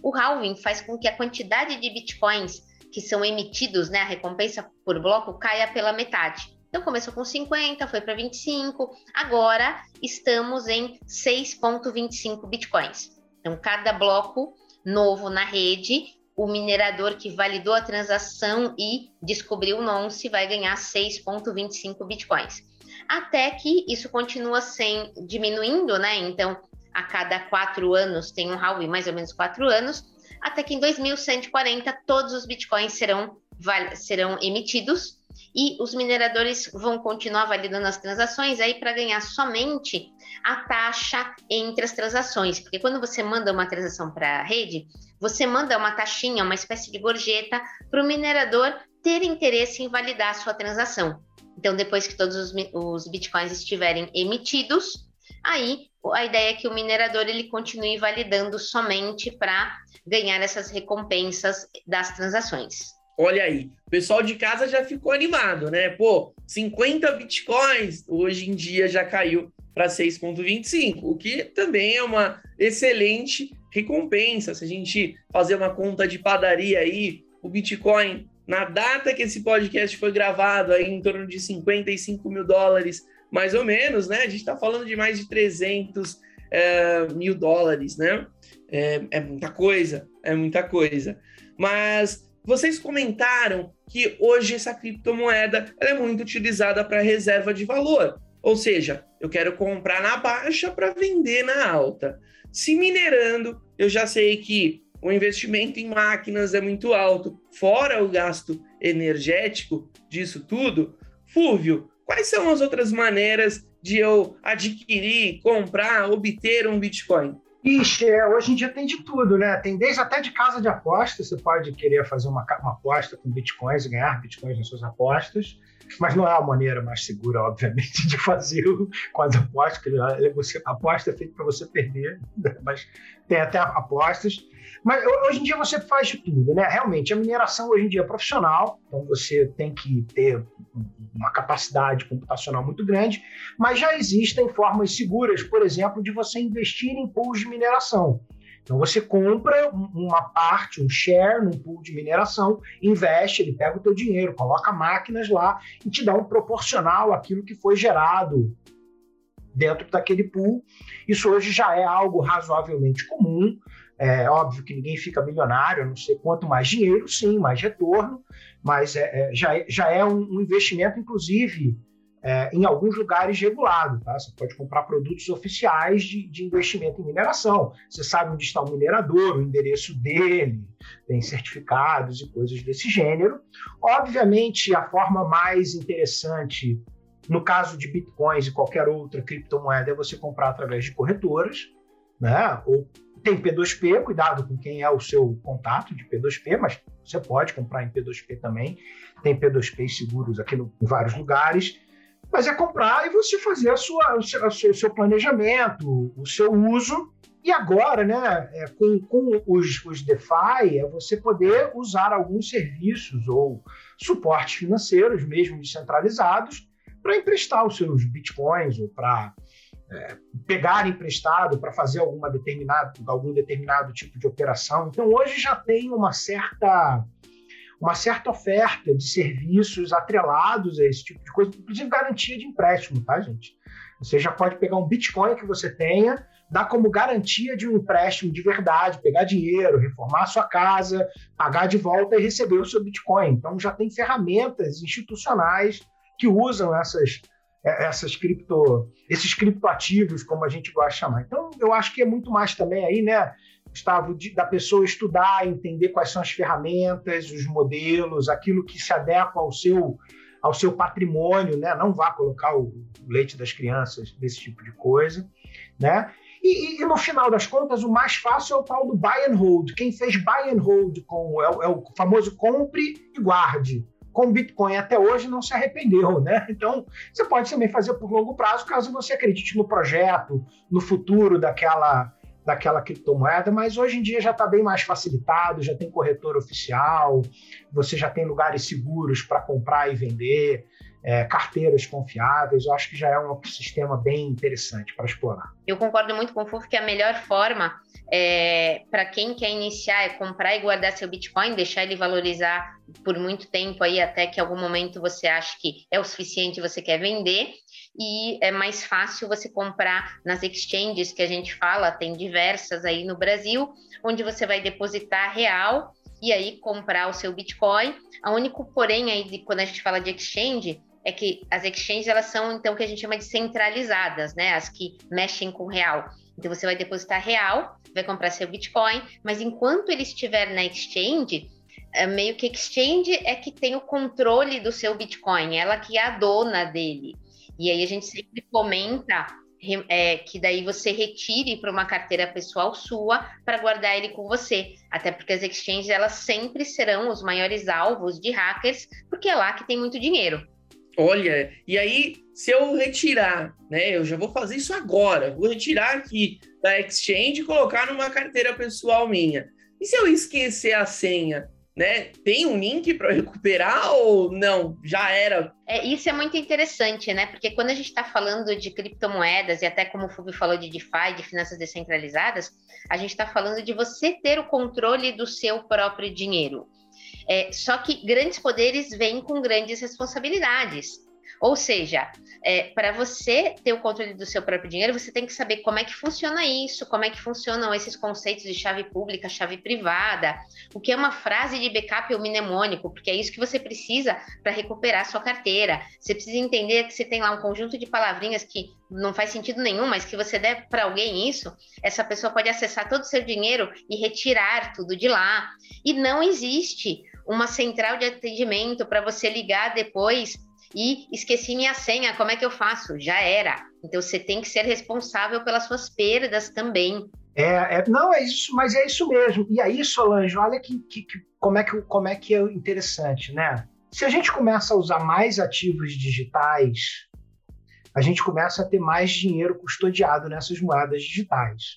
O halving faz com que a quantidade de bitcoins que são emitidos, né, a recompensa por bloco, caia pela metade. Então começou com 50, foi para 25, agora estamos em 6,25 bitcoins. Então, cada bloco novo na rede, o minerador que validou a transação e descobriu o nonce vai ganhar 6,25 bitcoins. Até que isso continua sem diminuindo, né? Então, a cada quatro anos tem um halving, mais ou menos quatro anos, até que em 2140 todos os bitcoins serão, serão emitidos e os mineradores vão continuar validando as transações aí para ganhar somente a taxa entre as transações, porque quando você manda uma transação para a rede, você manda uma taxinha, uma espécie de gorjeta para o minerador ter interesse em validar a sua transação. Então, depois que todos os, os bitcoins estiverem emitidos, aí a ideia é que o minerador ele continue validando somente para ganhar essas recompensas das transações. Olha aí, o pessoal de casa já ficou animado, né? Pô, 50 bitcoins hoje em dia já caiu para 6,25, o que também é uma excelente recompensa. Se a gente fazer uma conta de padaria aí, o Bitcoin, na data que esse podcast foi gravado, aí em torno de 55 mil dólares, mais ou menos, né? A gente está falando de mais de 300 é, mil dólares, né? É, é muita coisa, é muita coisa. Mas vocês comentaram que hoje essa criptomoeda é muito utilizada para reserva de valor. Ou seja, eu quero comprar na baixa para vender na alta. Se minerando, eu já sei que o investimento em máquinas é muito alto, fora o gasto energético disso tudo. Fúvio, quais são as outras maneiras de eu adquirir, comprar, obter um Bitcoin? Ixi, é, hoje em dia tem de tudo, né? Tem desde até de casa de apostas, você pode querer fazer uma, uma aposta com bitcoins e ganhar bitcoins nas suas apostas, mas não é a maneira mais segura, obviamente, de fazer com as apostas, porque aposta é feita para você perder, né? mas tem até apostas. Mas hoje em dia você faz de tudo, né? Realmente, a mineração hoje em dia é profissional, então você tem que ter uma capacidade computacional muito grande, mas já existem formas seguras, por exemplo, de você investir em pools de mineração. Então você compra uma parte, um share num pool de mineração, investe, ele pega o teu dinheiro, coloca máquinas lá e te dá um proporcional àquilo que foi gerado dentro daquele pool. Isso hoje já é algo razoavelmente comum. É óbvio que ninguém fica milionário, não sei quanto mais dinheiro, sim, mais retorno, mas é, é, já, é, já é um, um investimento, inclusive, é, em alguns lugares regulado. Tá? Você pode comprar produtos oficiais de, de, investimento em mineração. Você sabe onde está o minerador, o endereço dele, tem certificados e coisas desse gênero. Obviamente, a forma mais interessante, no caso de bitcoins e qualquer outra criptomoeda, é você comprar através de corretoras, né? ou tem P2P, cuidado com quem é o seu contato de P2P, mas você pode comprar em P2P também. Tem P2P seguros aqui no, em vários lugares. Mas é comprar e você fazer a sua, o, seu, o seu planejamento, o seu uso. E agora, né, é, com, com os, os DeFi, é você poder usar alguns serviços ou suportes financeiros, mesmo descentralizados, para emprestar os seus bitcoins ou para é, pegar emprestado para fazer alguma determinado, algum determinado tipo de operação. Então, hoje já tem uma certa, uma certa oferta de serviços atrelados a esse tipo de coisa, inclusive garantia de empréstimo, tá, gente? Você já pode pegar um Bitcoin que você tenha, dar como garantia de um empréstimo de verdade, pegar dinheiro, reformar a sua casa, pagar de volta e receber o seu Bitcoin. Então, já tem ferramentas institucionais que usam essas é, essas cripto, esses criptoativos, como a gente gosta de chamar. Então, eu acho que é muito mais também aí, né, Gustavo, de, da pessoa estudar, entender quais são as ferramentas, os modelos, aquilo que se adequa ao seu ao seu patrimônio, né? Não vá colocar o leite das crianças desse tipo de coisa, né? E, e, no final das contas, o mais fácil é o tal do buy and hold. Quem fez buy and hold com é, é o famoso compre e guarde com Bitcoin até hoje não se arrependeu, né? Então, você pode também fazer por longo prazo, caso você acredite no projeto, no futuro daquela daquela criptomoeda, mas hoje em dia já está bem mais facilitado, já tem corretor oficial, você já tem lugares seguros para comprar e vender, é, carteiras confiáveis, eu acho que já é um sistema bem interessante para explorar. Eu concordo muito com o Fufo que a melhor forma é, para quem quer iniciar é comprar e guardar seu Bitcoin, deixar ele valorizar por muito tempo aí até que algum momento você acha que é o suficiente e você quer vender e é mais fácil você comprar nas exchanges que a gente fala, tem diversas aí no Brasil, onde você vai depositar real e aí comprar o seu Bitcoin. O único porém aí de quando a gente fala de exchange é que as exchanges elas são então o que a gente chama de centralizadas, né? As que mexem com real. Então você vai depositar real, vai comprar seu Bitcoin, mas enquanto ele estiver na exchange, é meio que exchange é que tem o controle do seu Bitcoin, ela que é a dona dele. E aí a gente sempre comenta é, que daí você retire para uma carteira pessoal sua para guardar ele com você. Até porque as exchanges elas sempre serão os maiores alvos de hackers, porque é lá que tem muito dinheiro. Olha, e aí, se eu retirar, né? Eu já vou fazer isso agora. Vou retirar aqui da Exchange e colocar numa carteira pessoal minha. E se eu esquecer a senha? Né? Tem um link para recuperar ou não? Já era? É, isso é muito interessante, né? Porque quando a gente está falando de criptomoedas e até como o Fubio falou de DeFi, de finanças descentralizadas, a gente está falando de você ter o controle do seu próprio dinheiro. É, só que grandes poderes vêm com grandes responsabilidades. Ou seja, é, para você ter o controle do seu próprio dinheiro, você tem que saber como é que funciona isso, como é que funcionam esses conceitos de chave pública, chave privada, o que é uma frase de backup ou mnemônico, porque é isso que você precisa para recuperar sua carteira. Você precisa entender que você tem lá um conjunto de palavrinhas que não faz sentido nenhum, mas que você der para alguém isso, essa pessoa pode acessar todo o seu dinheiro e retirar tudo de lá. E não existe uma central de atendimento para você ligar depois e esqueci minha senha, como é que eu faço? Já era. Então você tem que ser responsável pelas suas perdas também. É, é, não, é isso, mas é isso mesmo. E aí, Solange, olha que, que, que, como, é que, como é que é interessante, né? Se a gente começa a usar mais ativos digitais, a gente começa a ter mais dinheiro custodiado nessas moedas digitais.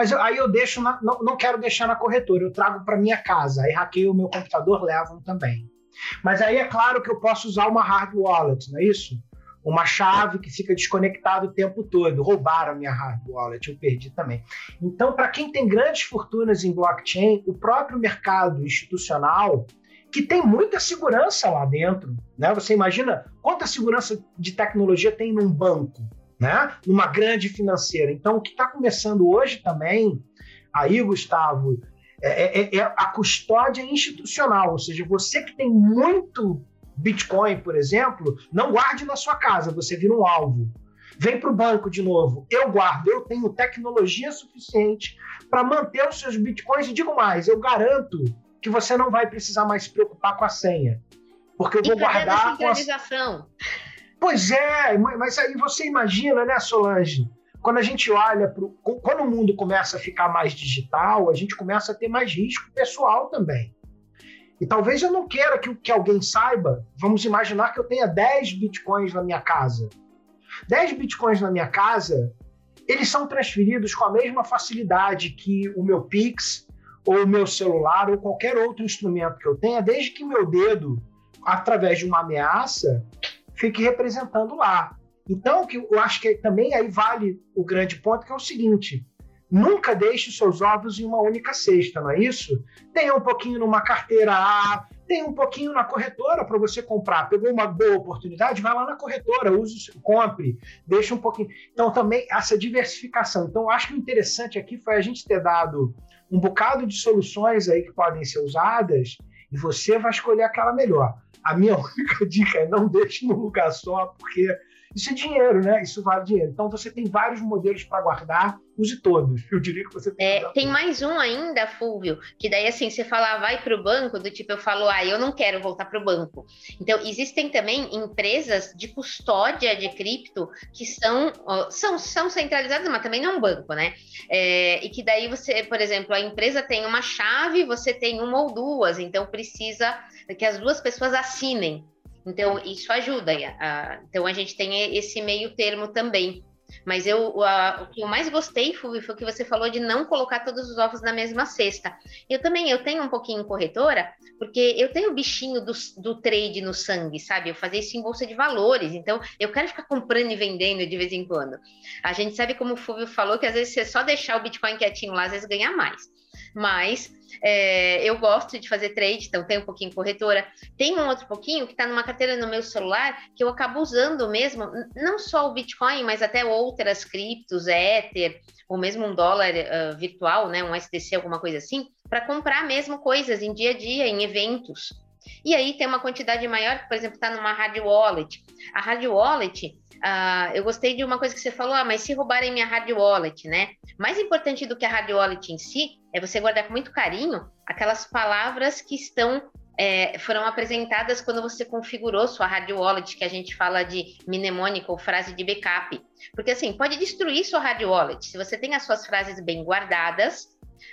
Mas aí eu deixo, na, não, não quero deixar na corretora, eu trago para minha casa, aí hackeio o meu computador, levam também. Mas aí é claro que eu posso usar uma hard wallet, não é isso? Uma chave que fica desconectada o tempo todo. Roubaram a minha hard wallet, eu perdi também. Então, para quem tem grandes fortunas em blockchain, o próprio mercado institucional, que tem muita segurança lá dentro, né? Você imagina quanta segurança de tecnologia tem num banco, né? Numa grande financeira. Então, o que está começando hoje também, aí, Gustavo, é, é, é, a custódia institucional, ou seja, você que tem muito Bitcoin, por exemplo, não guarde na sua casa, você vira um alvo. Vem para o banco de novo. Eu guardo, eu tenho tecnologia suficiente para manter os seus bitcoins. E digo mais, eu garanto que você não vai precisar mais se preocupar com a senha. Porque eu vou guardar. Com a... Pois é, mas aí você imagina, né, Solange? Quando a gente olha para quando o mundo começa a ficar mais digital, a gente começa a ter mais risco pessoal também. E talvez eu não queira que, que alguém saiba. Vamos imaginar que eu tenha 10 bitcoins na minha casa. 10 bitcoins na minha casa, eles são transferidos com a mesma facilidade que o meu Pix, ou o meu celular, ou qualquer outro instrumento que eu tenha, desde que meu dedo, através de uma ameaça, fique representando lá. Então, que eu acho que também aí vale o grande ponto, que é o seguinte: nunca deixe os seus ovos em uma única cesta, não é isso? Tenha um pouquinho numa carteira A, tem um pouquinho na corretora para você comprar. Pegou uma boa oportunidade, vai lá na corretora, use, compre, deixa um pouquinho. Então, também essa diversificação. Então, acho que o interessante aqui foi a gente ter dado um bocado de soluções aí que podem ser usadas e você vai escolher aquela melhor. A minha única dica é não deixe num lugar só, porque isso é dinheiro, né? Isso vale dinheiro. Então você tem vários modelos para guardar, use todos. Eu diria que você tem. É, tem mais um ainda, Fúvio, que daí assim, você fala, vai para o banco, do tipo, eu falo, ah, eu não quero voltar para o banco. Então, existem também empresas de custódia de cripto que são, são, são centralizadas, mas também não é um banco, né? É, e que daí você, por exemplo, a empresa tem uma chave, você tem uma ou duas, então precisa que as duas pessoas assinem. Então, isso ajuda. A, então, a gente tem esse meio termo também. Mas eu, a, o que eu mais gostei, Fulvio, foi o que você falou de não colocar todos os ovos na mesma cesta. Eu também, eu tenho um pouquinho corretora, porque eu tenho o bichinho do, do trade no sangue, sabe? Eu fazer isso em bolsa de valores, então eu quero ficar comprando e vendendo de vez em quando. A gente sabe como o Fulvio falou, que às vezes você só deixar o Bitcoin quietinho lá, às vezes ganha mais. Mas é, eu gosto de fazer trade, então tem um pouquinho corretora. Tem um outro pouquinho que está numa carteira no meu celular que eu acabo usando mesmo, não só o Bitcoin, mas até outras criptos, Ether, ou mesmo um dólar uh, virtual, né, um SDC, alguma coisa assim, para comprar mesmo coisas em dia a dia, em eventos. E aí tem uma quantidade maior, que, por exemplo, está numa hard wallet. A hard wallet, uh, eu gostei de uma coisa que você falou, ah, mas se roubarem minha hard wallet, né? Mais importante do que a hard wallet em si é você guardar com muito carinho aquelas palavras que estão é, foram apresentadas quando você configurou sua hard wallet, que a gente fala de mnemônica ou frase de backup. Porque assim, pode destruir sua hard wallet. Se você tem as suas frases bem guardadas,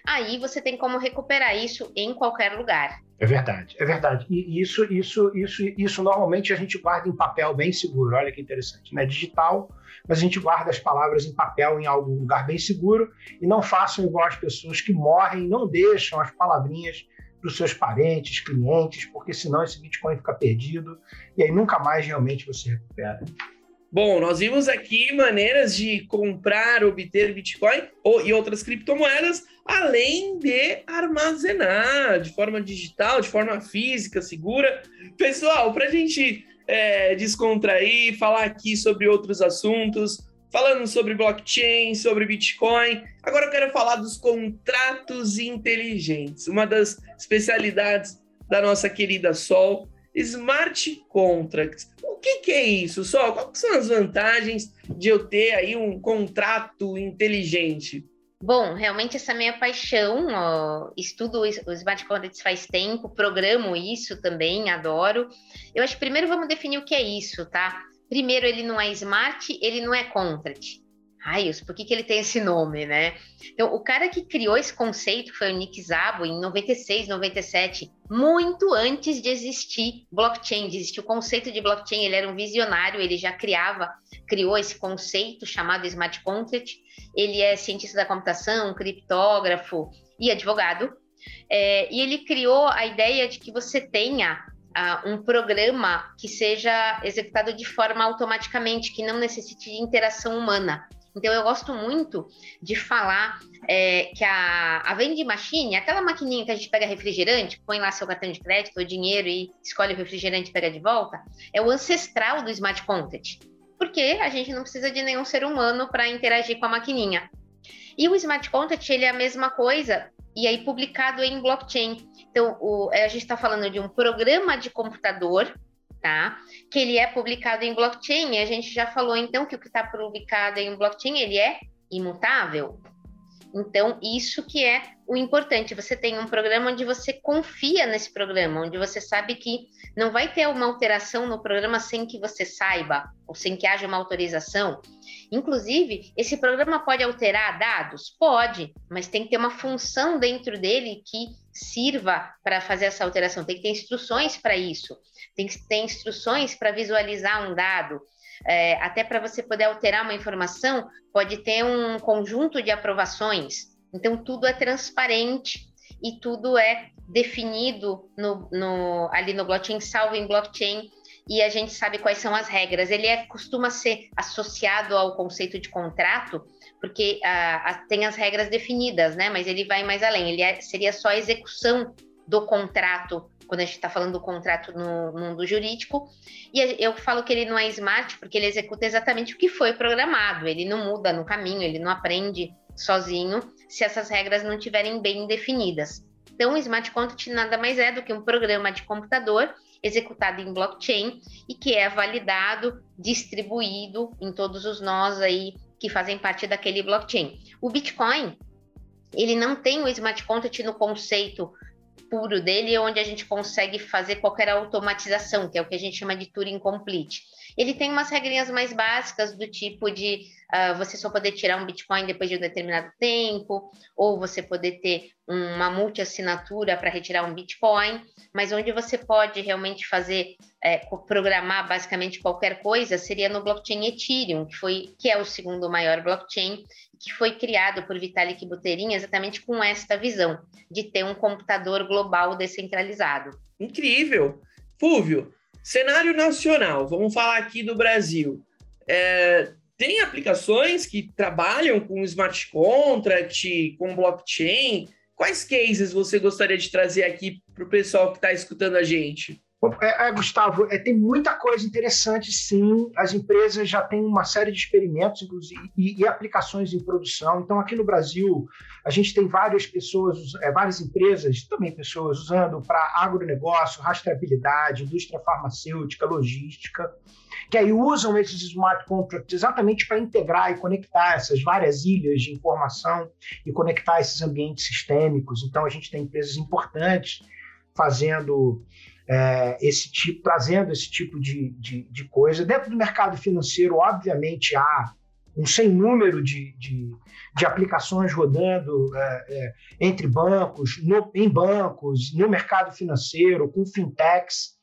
aí você tem como recuperar isso em qualquer lugar. É verdade, é verdade. E isso, isso, isso, isso normalmente a gente guarda em papel bem seguro. Olha que interessante, né? Digital, mas a gente guarda as palavras em papel em algum lugar bem seguro e não façam igual as pessoas que morrem não deixam as palavrinhas para os seus parentes, clientes, porque senão esse Bitcoin fica perdido e aí nunca mais realmente você recupera. Bom, nós vimos aqui maneiras de comprar, obter Bitcoin e outras criptomoedas, além de armazenar de forma digital, de forma física, segura. Pessoal, para a gente é, descontrair, falar aqui sobre outros assuntos, falando sobre blockchain, sobre Bitcoin. Agora eu quero falar dos contratos inteligentes, uma das especialidades da nossa querida Sol, Smart Contracts. O que, que é isso, Sol? Quais são as vantagens de eu ter aí um contrato inteligente? Bom, realmente essa é a minha paixão, ó, estudo o Smart Contracts faz tempo, programo isso também, adoro. Eu acho que primeiro vamos definir o que é isso, tá? Primeiro, ele não é smart, ele não é contract. Raios, por que, que ele tem esse nome, né? Então, o cara que criou esse conceito foi o Nick Szabo em 96, 97, muito antes de existir blockchain, de existir o conceito de blockchain. Ele era um visionário, ele já criava, criou esse conceito chamado smart contract. Ele é cientista da computação, criptógrafo e advogado. É, e ele criou a ideia de que você tenha uh, um programa que seja executado de forma automaticamente, que não necessite de interação humana. Então, eu gosto muito de falar é, que a, a vending machine, aquela maquininha que a gente pega refrigerante, põe lá seu cartão de crédito ou dinheiro e escolhe o refrigerante e pega de volta, é o ancestral do smart contract. Porque a gente não precisa de nenhum ser humano para interagir com a maquininha. E o smart contract, ele é a mesma coisa, e aí publicado em blockchain. Então, o, a gente está falando de um programa de computador tá? Que ele é publicado em blockchain. E a gente já falou então que o que está publicado em blockchain ele é imutável. Então, isso que é o importante. Você tem um programa onde você confia nesse programa, onde você sabe que não vai ter uma alteração no programa sem que você saiba, ou sem que haja uma autorização. Inclusive, esse programa pode alterar dados? Pode, mas tem que ter uma função dentro dele que sirva para fazer essa alteração. Tem que ter instruções para isso. Tem que ter instruções para visualizar um dado. É, até para você poder alterar uma informação, pode ter um conjunto de aprovações. Então, tudo é transparente e tudo é definido no, no, ali no blockchain, salvo em blockchain, e a gente sabe quais são as regras. Ele é, costuma ser associado ao conceito de contrato, porque ah, tem as regras definidas, né? Mas ele vai mais além. Ele é, seria só a execução do contrato quando a gente está falando do contrato no mundo jurídico. E eu falo que ele não é smart porque ele executa exatamente o que foi programado. Ele não muda no caminho, ele não aprende sozinho se essas regras não estiverem bem definidas. Então, o smart contract nada mais é do que um programa de computador executado em blockchain e que é validado, distribuído em todos os nós aí que fazem parte daquele blockchain. O Bitcoin, ele não tem o smart contract no conceito puro dele, onde a gente consegue fazer qualquer automatização, que é o que a gente chama de Turing Complete. Ele tem umas regrinhas mais básicas do tipo de uh, você só poder tirar um Bitcoin depois de um determinado tempo, ou você poder ter uma multi-assinatura para retirar um Bitcoin, mas onde você pode realmente fazer, é, programar basicamente qualquer coisa, seria no blockchain Ethereum, que, foi, que é o segundo maior blockchain, que foi criado por Vitalik Buterin exatamente com esta visão, de ter um computador global descentralizado. Incrível! Fúvio, cenário nacional, vamos falar aqui do Brasil. É, tem aplicações que trabalham com smart contract, com blockchain. Quais cases você gostaria de trazer aqui para o pessoal que está escutando a gente? É, é, Gustavo, é, tem muita coisa interessante, sim. As empresas já têm uma série de experimentos, inclusive, e, e aplicações em produção. Então, aqui no Brasil, a gente tem várias pessoas, é, várias empresas, também pessoas, usando para agronegócio, rastreabilidade, indústria farmacêutica, logística, que aí usam esses smart contracts exatamente para integrar e conectar essas várias ilhas de informação e conectar esses ambientes sistêmicos. Então, a gente tem empresas importantes fazendo é, esse tipo, trazendo esse tipo de, de, de, coisa. Dentro do mercado financeiro, obviamente, há um sem número de, de, de aplicações rodando é, é, entre bancos, no, em bancos, no mercado financeiro, com fintechs.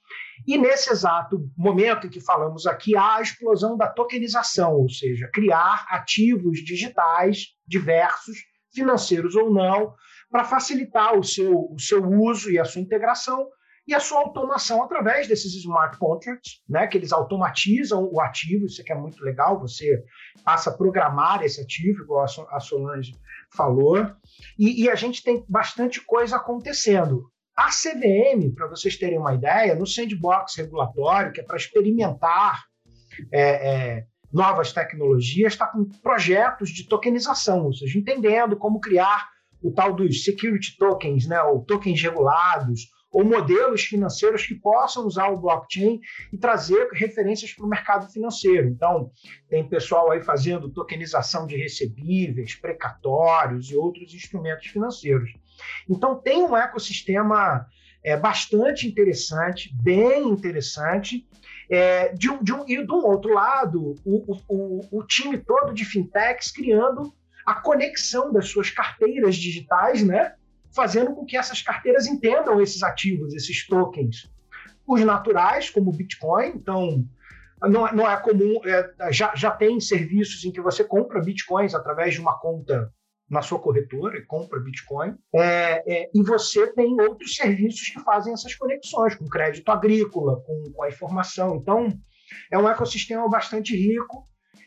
E nesse exato momento em que falamos aqui, há a explosão da tokenização, ou seja, criar ativos digitais diversos, financeiros ou não, para facilitar o seu, o seu uso e a sua integração e a sua automação através desses smart contracts, né, que eles automatizam o ativo, isso aqui é muito legal, você passa a programar esse ativo, igual a Solange falou, e, e a gente tem bastante coisa acontecendo. A CVM, para vocês terem uma ideia, no sandbox regulatório, que é para experimentar é, é, novas tecnologias, está com projetos de tokenização, ou seja, entendendo como criar o tal dos security tokens, né, ou tokens regulados, ou modelos financeiros que possam usar o blockchain e trazer referências para o mercado financeiro. Então, tem pessoal aí fazendo tokenização de recebíveis, precatórios e outros instrumentos financeiros. Então, tem um ecossistema é, bastante interessante, bem interessante. É, de um, de um, e do outro lado, o, o, o time todo de fintechs criando a conexão das suas carteiras digitais, né? Fazendo com que essas carteiras entendam esses ativos, esses tokens. Os naturais, como o Bitcoin, então não, não é comum, é, já, já tem serviços em que você compra bitcoins através de uma conta na sua corretora e compra Bitcoin. É, é, e você tem outros serviços que fazem essas conexões, com crédito agrícola, com, com a informação. Então, é um ecossistema bastante rico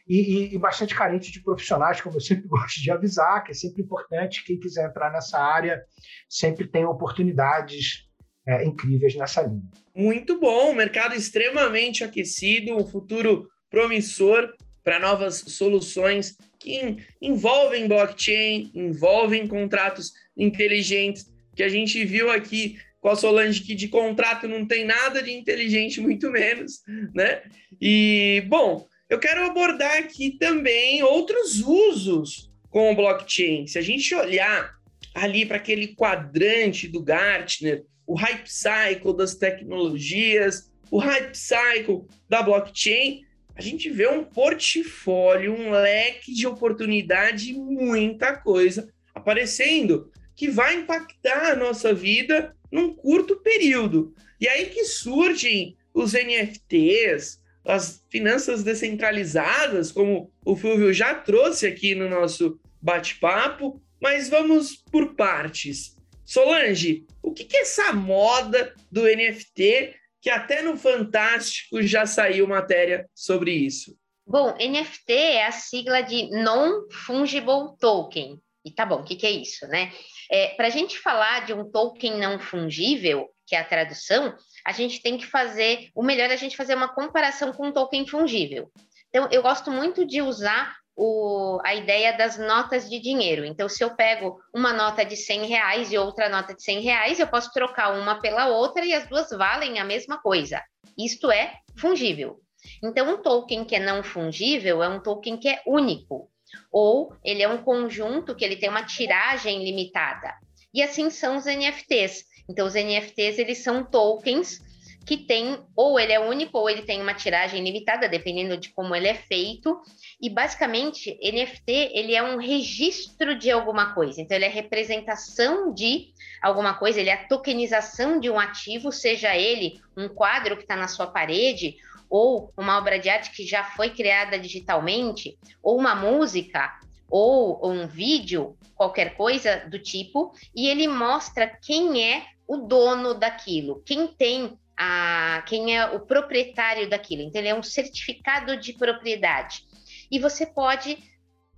e, e, e, bastante carente de profissionais, como eu sempre gosto de avisar, que é sempre importante, quem quiser entrar nessa área sempre tem oportunidades é, incríveis nessa linha. Muito bom, mercado extremamente aquecido, um futuro promissor para novas soluções que envolvem blockchain, envolvem contratos inteligentes, que a gente viu aqui com a Solange que de contrato não tem nada de inteligente, muito menos, né? E, bom, eu quero abordar aqui também outros usos com o blockchain. Se a gente olhar ali para aquele quadrante do Gartner, o hype cycle das tecnologias, o hype cycle da blockchain, a gente vê um portfólio, um leque de oportunidade, muita coisa aparecendo que vai impactar a nossa vida num curto período. E aí que surgem os NFTs, as finanças descentralizadas, como o Fulvio já trouxe aqui no nosso bate-papo, mas vamos por partes. Solange, o que é essa moda do NFT que até no Fantástico já saiu matéria sobre isso? Bom, NFT é a sigla de Non-Fungible Token. E tá bom, o que, que é isso, né? É, Para a gente falar de um token não fungível, que é a tradução, a gente tem que fazer, o melhor é a gente fazer uma comparação com um token fungível. Então, eu gosto muito de usar o, a ideia das notas de dinheiro. Então, se eu pego uma nota de 100 reais e outra nota de 100 reais, eu posso trocar uma pela outra e as duas valem a mesma coisa. Isto é fungível. Então, um token que é não fungível é um token que é único, ou ele é um conjunto que ele tem uma tiragem limitada. E assim são os NFTs. Então, os NFTs, eles são tokens que tem, ou ele é único, ou ele tem uma tiragem limitada, dependendo de como ele é feito. E, basicamente, NFT, ele é um registro de alguma coisa. Então, ele é representação de alguma coisa, ele é a tokenização de um ativo, seja ele um quadro que está na sua parede, ou uma obra de arte que já foi criada digitalmente, ou uma música, ou um vídeo, qualquer coisa do tipo, e ele mostra quem é o dono daquilo, quem tem a, quem é o proprietário daquilo. Então, ele é um certificado de propriedade. E você pode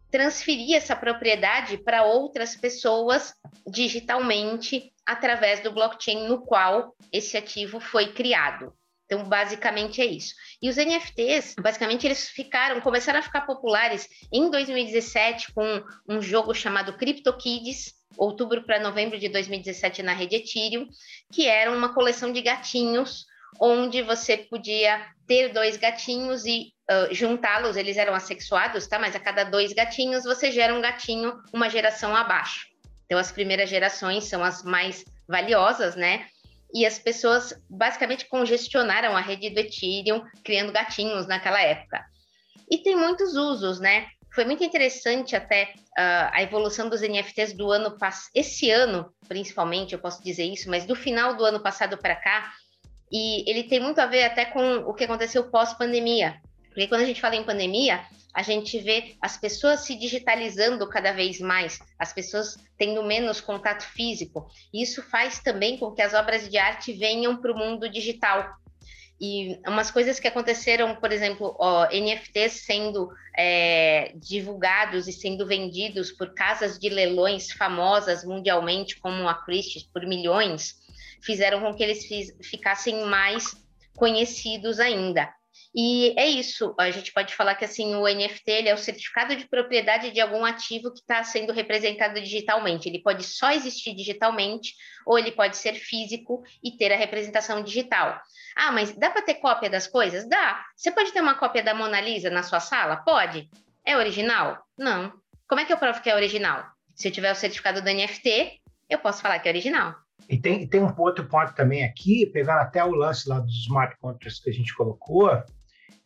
transferir essa propriedade para outras pessoas digitalmente através do blockchain no qual esse ativo foi criado. Então, basicamente é isso. E os NFTs, basicamente, eles ficaram, começaram a ficar populares em 2017 com um jogo chamado CryptoKids, outubro para novembro de 2017 na rede Ethereum, que era uma coleção de gatinhos, onde você podia ter dois gatinhos e uh, juntá-los, eles eram assexuados, tá? Mas a cada dois gatinhos você gera um gatinho uma geração abaixo. Então as primeiras gerações são as mais valiosas, né? E as pessoas basicamente congestionaram a rede do Ethereum, criando gatinhos naquela época. E tem muitos usos, né? Foi muito interessante até uh, a evolução dos NFTs do ano passado, esse ano, principalmente, eu posso dizer isso, mas do final do ano passado para cá, e ele tem muito a ver até com o que aconteceu pós-pandemia. Porque quando a gente fala em pandemia, a gente vê as pessoas se digitalizando cada vez mais, as pessoas tendo menos contato físico. Isso faz também com que as obras de arte venham para o mundo digital. E umas coisas que aconteceram, por exemplo, ó, NFTs sendo é, divulgados e sendo vendidos por casas de leilões famosas mundialmente, como a Christie's, por milhões, fizeram com que eles ficassem mais conhecidos ainda. E é isso. A gente pode falar que assim o NFT é o certificado de propriedade de algum ativo que está sendo representado digitalmente. Ele pode só existir digitalmente ou ele pode ser físico e ter a representação digital. Ah, mas dá para ter cópia das coisas? Dá. Você pode ter uma cópia da Mona Lisa na sua sala? Pode. É original? Não. Como é que eu provo que é original? Se eu tiver o certificado do NFT, eu posso falar que é original. E tem, tem um outro ponto também aqui, pegando até o lance lá dos smart contracts que a gente colocou,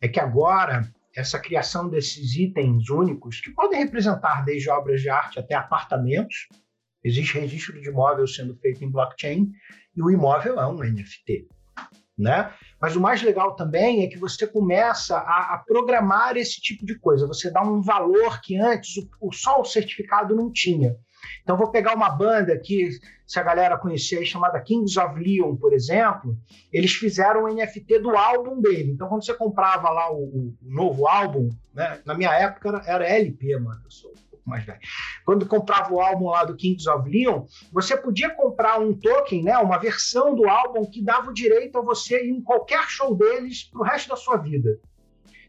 é que agora essa criação desses itens únicos, que podem representar desde obras de arte até apartamentos, existe registro de imóvel sendo feito em blockchain, e o imóvel é um NFT. Né? Mas o mais legal também é que você começa a, a programar esse tipo de coisa. Você dá um valor que antes o, o, só o certificado não tinha. Então, vou pegar uma banda que, se a galera conhecer, chamada Kings of Leon, por exemplo, eles fizeram um NFT do álbum dele. Então, quando você comprava lá o, o novo álbum, né, na minha época era, era LP, mano, eu sou um pouco mais velho. Quando comprava o álbum lá do Kings of Leon, você podia comprar um token, né, uma versão do álbum que dava o direito a você ir em qualquer show deles pro resto da sua vida.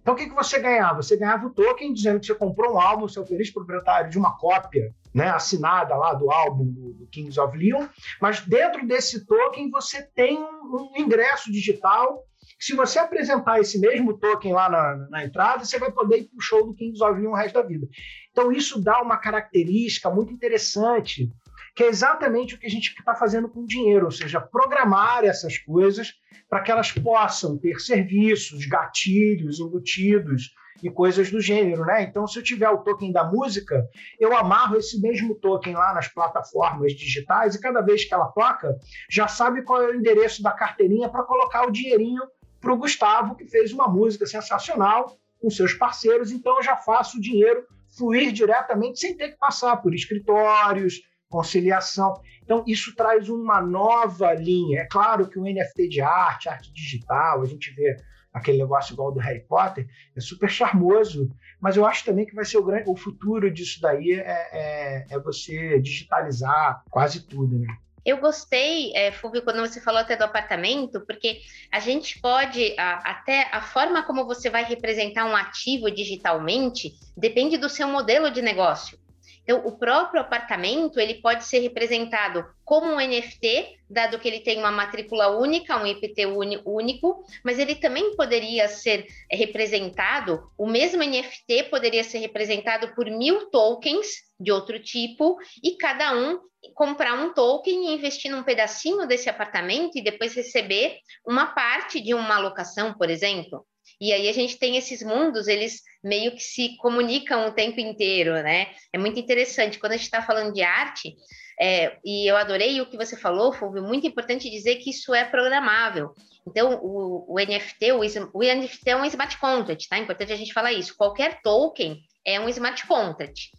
Então, o que, que você ganhava? Você ganhava o token dizendo que você comprou um álbum, você é o feliz proprietário de uma cópia né, assinada lá do álbum do, Kings of Leon, mas dentro desse token você tem um, um ingresso digital. Se você apresentar esse mesmo token lá na, na entrada, você vai poder ir para o show do Kings of Leon o resto da vida. Então, isso dá uma característica muito interessante que é exatamente o que a gente está fazendo com o dinheiro, ou seja, programar essas coisas para que elas possam ter serviços, gatilhos embutidos e coisas do gênero, né? Então, se eu tiver o token da música, eu amarro esse mesmo token lá nas plataformas digitais e cada vez que ela toca, já sabe qual é o endereço da carteirinha para colocar o dinheirinho para o Gustavo, que fez uma música sensacional com seus parceiros. Então, eu já faço o dinheiro fluir diretamente sem ter que passar por escritórios, conciliação. Então, isso traz uma nova linha. É claro que o NFT de arte, arte digital, a gente vê aquele negócio igual do Harry Potter, é super charmoso, mas eu acho também que vai ser o, grande, o futuro disso daí é, é, é você digitalizar quase tudo, né? Eu gostei, é, Fulvio, quando você falou até do apartamento, porque a gente pode, a, até a forma como você vai representar um ativo digitalmente depende do seu modelo de negócio. Então, o próprio apartamento ele pode ser representado como um NFT, dado que ele tem uma matrícula única, um IPT único, mas ele também poderia ser representado, o mesmo NFT poderia ser representado por mil tokens de outro tipo, e cada um comprar um token e investir num pedacinho desse apartamento e depois receber uma parte de uma locação, por exemplo. E aí a gente tem esses mundos, eles meio que se comunicam o tempo inteiro, né? É muito interessante. Quando a gente está falando de arte, é, e eu adorei o que você falou, Fulvio, muito importante dizer que isso é programável. Então, o, o NFT, o, o, NFT é um smart contract, tá? É importante a gente falar isso. Qualquer token é um smart contract.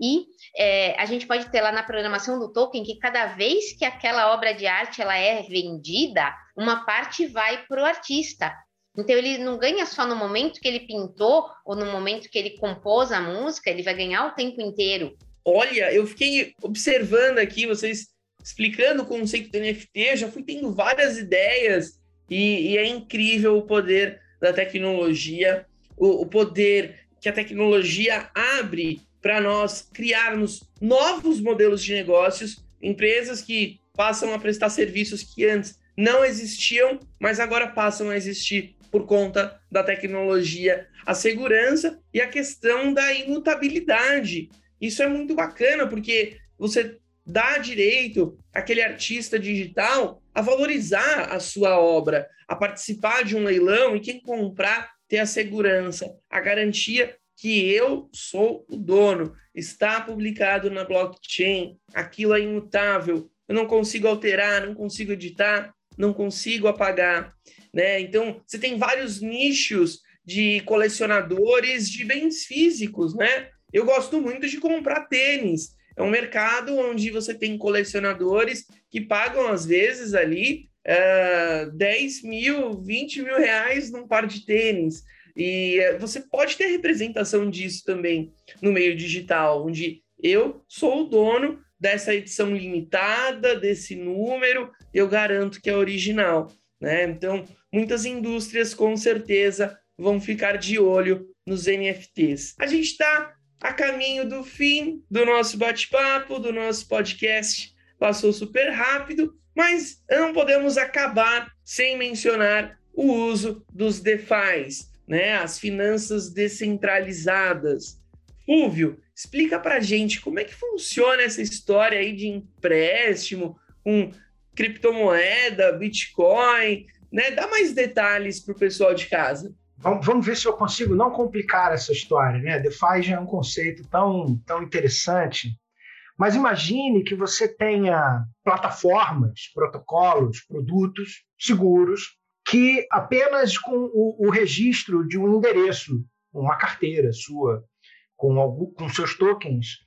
E é, a gente pode ter lá na programação do token que cada vez que aquela obra de arte ela é vendida, uma parte vai para o artista. Então ele não ganha só no momento que ele pintou ou no momento que ele compôs a música, ele vai ganhar o tempo inteiro. Olha, eu fiquei observando aqui vocês explicando o conceito do NFT, já fui tendo várias ideias e, e é incrível o poder da tecnologia, o, o poder que a tecnologia abre para nós criarmos novos modelos de negócios, empresas que passam a prestar serviços que antes não existiam, mas agora passam a existir por conta da tecnologia, a segurança e a questão da imutabilidade. Isso é muito bacana, porque você dá direito àquele artista digital a valorizar a sua obra, a participar de um leilão e quem comprar ter a segurança, a garantia que eu sou o dono, está publicado na blockchain, aquilo é imutável, eu não consigo alterar, não consigo editar, não consigo apagar né? Então, você tem vários nichos de colecionadores de bens físicos, né? Eu gosto muito de comprar tênis. É um mercado onde você tem colecionadores que pagam, às vezes, ali uh, 10 mil, 20 mil reais num par de tênis. E uh, você pode ter representação disso também no meio digital, onde eu sou o dono dessa edição limitada, desse número, eu garanto que é original. Né? Então, muitas indústrias com certeza vão ficar de olho nos NFTs. A gente está a caminho do fim do nosso bate-papo, do nosso podcast. Passou super rápido, mas não podemos acabar sem mencionar o uso dos DeFi's, né? As finanças descentralizadas. Fúvio, explica para gente como é que funciona essa história aí de empréstimo com criptomoeda, Bitcoin, né? Dá mais detalhes para o pessoal de casa. Vamos, ver se eu consigo não complicar essa história, né? DeFi já é um conceito tão, tão interessante. Mas imagine que você tenha plataformas, protocolos, produtos seguros que apenas com o, o registro de um endereço, uma carteira sua, com, algum, com seus tokens,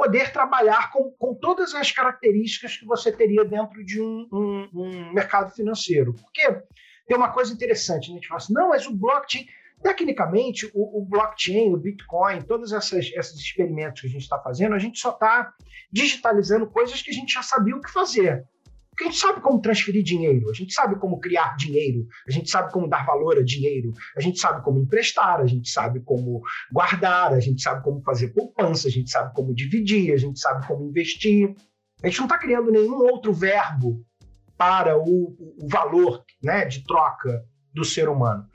poder trabalhar com, com todas as características que você teria dentro de um, um, um mercado financeiro. Porque tem uma coisa interessante, né? a gente fala assim, não, mas o blockchain, tecnicamente, o, o blockchain, o Bitcoin, todos essas, esses experimentos que a gente está fazendo, a gente só está digitalizando coisas que a gente já sabia o que fazer. Porque a gente sabe como transferir dinheiro, a gente sabe como criar dinheiro, a gente sabe como dar valor a dinheiro, a gente sabe como emprestar, a gente sabe como guardar, a gente sabe como fazer poupança, a gente sabe como dividir, a gente sabe como investir. A gente não está criando nenhum outro verbo para o, o valor né, de troca do ser humano.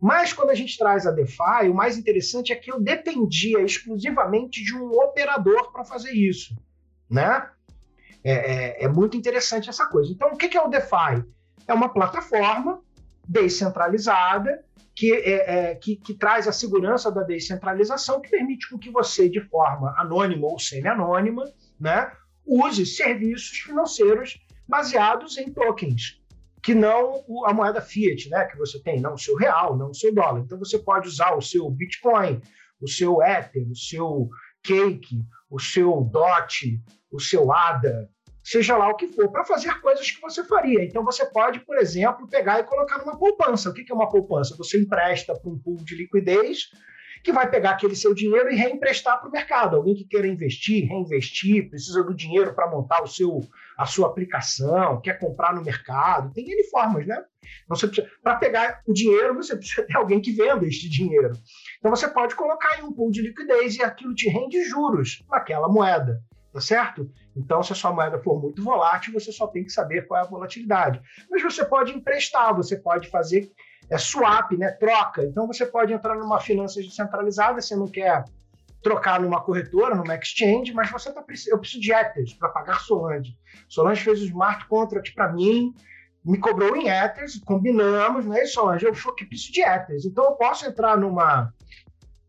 Mas quando a gente traz a DeFi, o mais interessante é que eu dependia exclusivamente de um operador para fazer isso, né? É, é, é, muito interessante essa coisa. Então, o que é o DeFi? É uma plataforma descentralizada que, é, é, que, que, traz a segurança da descentralização, que permite que você, de forma anônima ou semi-anônima, né, use serviços financeiros baseados em tokens, que não a moeda fiat, né, que você tem, não o seu real, não o seu dólar. Então você pode usar o seu Bitcoin, o seu Ether, o seu Cake, o seu DOT, o seu ADA, seja lá o que for, para fazer coisas que você faria. Então você pode, por exemplo, pegar e colocar numa poupança. O que é uma poupança? Você empresta para um pool de liquidez que vai pegar aquele seu dinheiro e reemprestar para o mercado. Alguém que queira investir, reinvestir, precisa do dinheiro para montar o seu, a sua aplicação, quer comprar no mercado, tem N formas, né? Para pegar o dinheiro, você precisa ter alguém que venda este dinheiro. Então você pode colocar em um pool de liquidez e aquilo te rende juros naquela moeda, tá certo? Então, se a sua moeda for muito volátil, você só tem que saber qual é a volatilidade. Mas você pode emprestar, você pode fazer é swap, né? Troca. Então você pode entrar numa finança descentralizada, você não quer trocar numa corretora, numa exchange, mas você tá eu preciso de Ethers para pagar Solange. Solange fez o smart contract para mim, me cobrou em Ethers, combinamos, né? Solange, eu que preciso de Ethers. Então eu posso entrar numa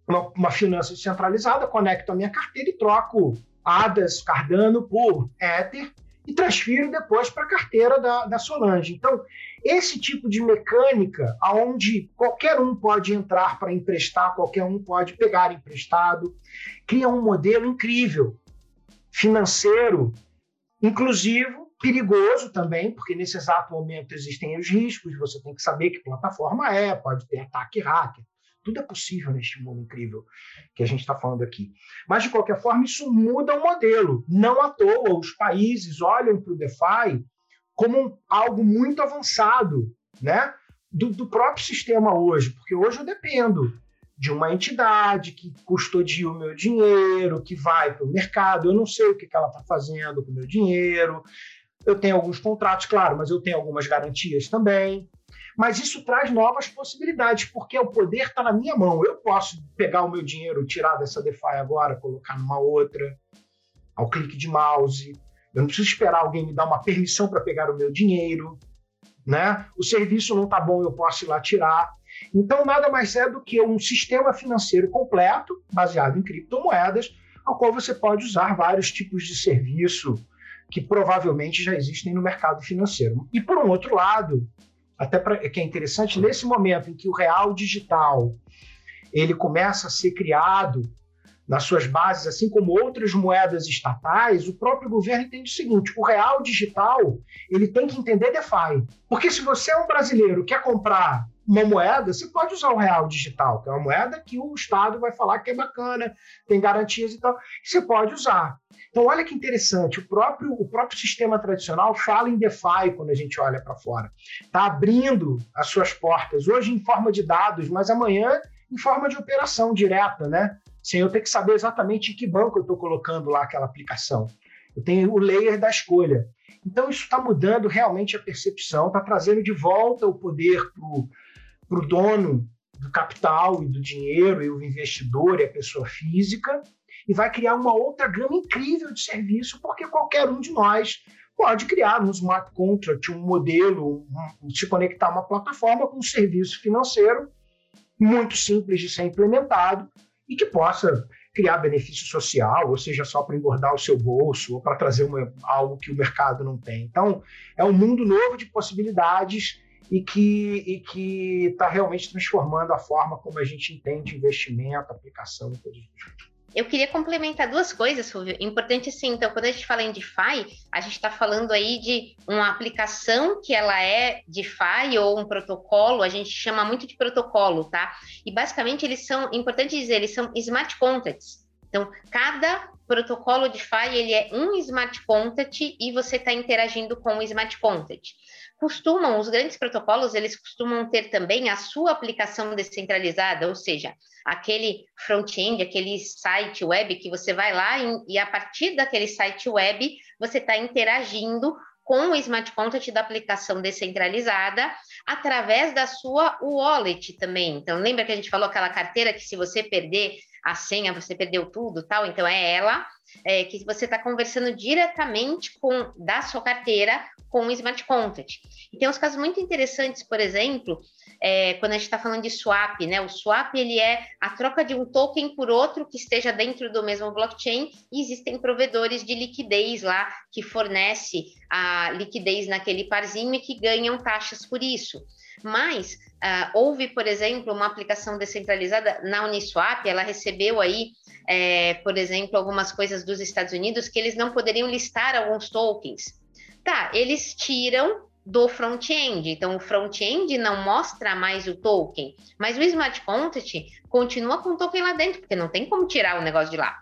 uma, uma finança descentralizada, conecto a minha carteira e troco ADAS, Cardano por Ether e transfiro depois para a carteira da, da Solange. Então, esse tipo de mecânica, aonde qualquer um pode entrar para emprestar, qualquer um pode pegar emprestado, cria um modelo incrível, financeiro, inclusivo, perigoso também, porque nesse exato momento existem os riscos, você tem que saber que plataforma é, pode ter ataque hacker. Tudo é possível neste mundo incrível que a gente está falando aqui. Mas, de qualquer forma, isso muda o modelo. Não à toa, os países olham para o DeFi como algo muito avançado né, do, do, próprio sistema hoje, porque hoje eu dependo de uma entidade que custodia o meu dinheiro, que vai para o mercado, eu não sei o que, que ela está fazendo com o meu dinheiro, eu tenho alguns contratos, claro, mas eu tenho algumas garantias também. Mas isso traz novas possibilidades, porque o poder está na minha mão. Eu posso pegar o meu dinheiro, tirar dessa DeFi agora, colocar numa outra, ao clique de mouse. Eu não preciso esperar alguém me dar uma permissão para pegar o meu dinheiro, né? O serviço não está bom, eu posso ir lá tirar. Então, nada mais é do que um sistema financeiro completo, baseado em criptomoedas, ao qual você pode usar vários tipos de serviço que provavelmente já existem no mercado financeiro. E por um outro lado, até pra, que é interessante, nesse momento em que o real digital ele começa a ser criado nas suas bases, assim como outras moedas estatais, o próprio governo entende o seguinte: o real digital ele tem que entender DeFi. Porque se você é um brasileiro quer comprar uma moeda, você pode usar o real digital, que é uma moeda que o Estado vai falar que é bacana, tem garantias e tal. Você pode usar. Então, olha que interessante, o próprio, o próprio sistema tradicional fala em DeFi quando a gente olha para fora. Está abrindo as suas portas, hoje em forma de dados, mas amanhã em forma de operação direta, né? Sem eu ter que saber exatamente em que banco eu estou colocando lá aquela aplicação. Eu tenho o layer da escolha. Então, isso está mudando realmente a percepção, está trazendo de volta o poder para o dono do capital e do dinheiro, e o investidor e a pessoa física, e vai criar uma outra gama incrível de serviço, porque qualquer um de nós pode criar um smart contract, um modelo, um, se conectar a uma plataforma com um serviço financeiro muito simples de ser implementado e que possa criar benefício social, ou seja, só para engordar o seu bolso, ou para trazer uma, algo que o mercado não tem. Então, é um mundo novo de possibilidades e que está realmente transformando a forma como a gente entende investimento, aplicação e coisas do tipo. Eu queria complementar duas coisas, Fulvio. Importante sim, então, quando a gente fala em DeFi, a gente está falando aí de uma aplicação que ela é DeFi ou um protocolo, a gente chama muito de protocolo, tá? E basicamente eles são, importante dizer, eles são smart contracts. Então, cada protocolo DeFi ele é um smart contract e você está interagindo com o smart contract costumam, os grandes protocolos, eles costumam ter também a sua aplicação descentralizada, ou seja, aquele front-end, aquele site web que você vai lá e, a partir daquele site web você está interagindo com o smart contract da aplicação descentralizada através da sua wallet também. Então, lembra que a gente falou aquela carteira que se você perder a senha, você perdeu tudo, tal? Então, é ela é, que você está conversando diretamente com da sua carteira com o smart contract. E tem uns casos muito interessantes, por exemplo, é, quando a gente está falando de swap, né? O swap ele é a troca de um token por outro que esteja dentro do mesmo blockchain e existem provedores de liquidez lá que fornece a liquidez naquele parzinho e que ganham taxas por isso. Mas uh, houve, por exemplo, uma aplicação descentralizada na Uniswap, ela recebeu aí é, por exemplo, algumas coisas dos Estados Unidos que eles não poderiam listar alguns tokens. Tá, eles tiram do front-end. Então, o front-end não mostra mais o token, mas o smart contract continua com o token lá dentro, porque não tem como tirar o negócio de lá.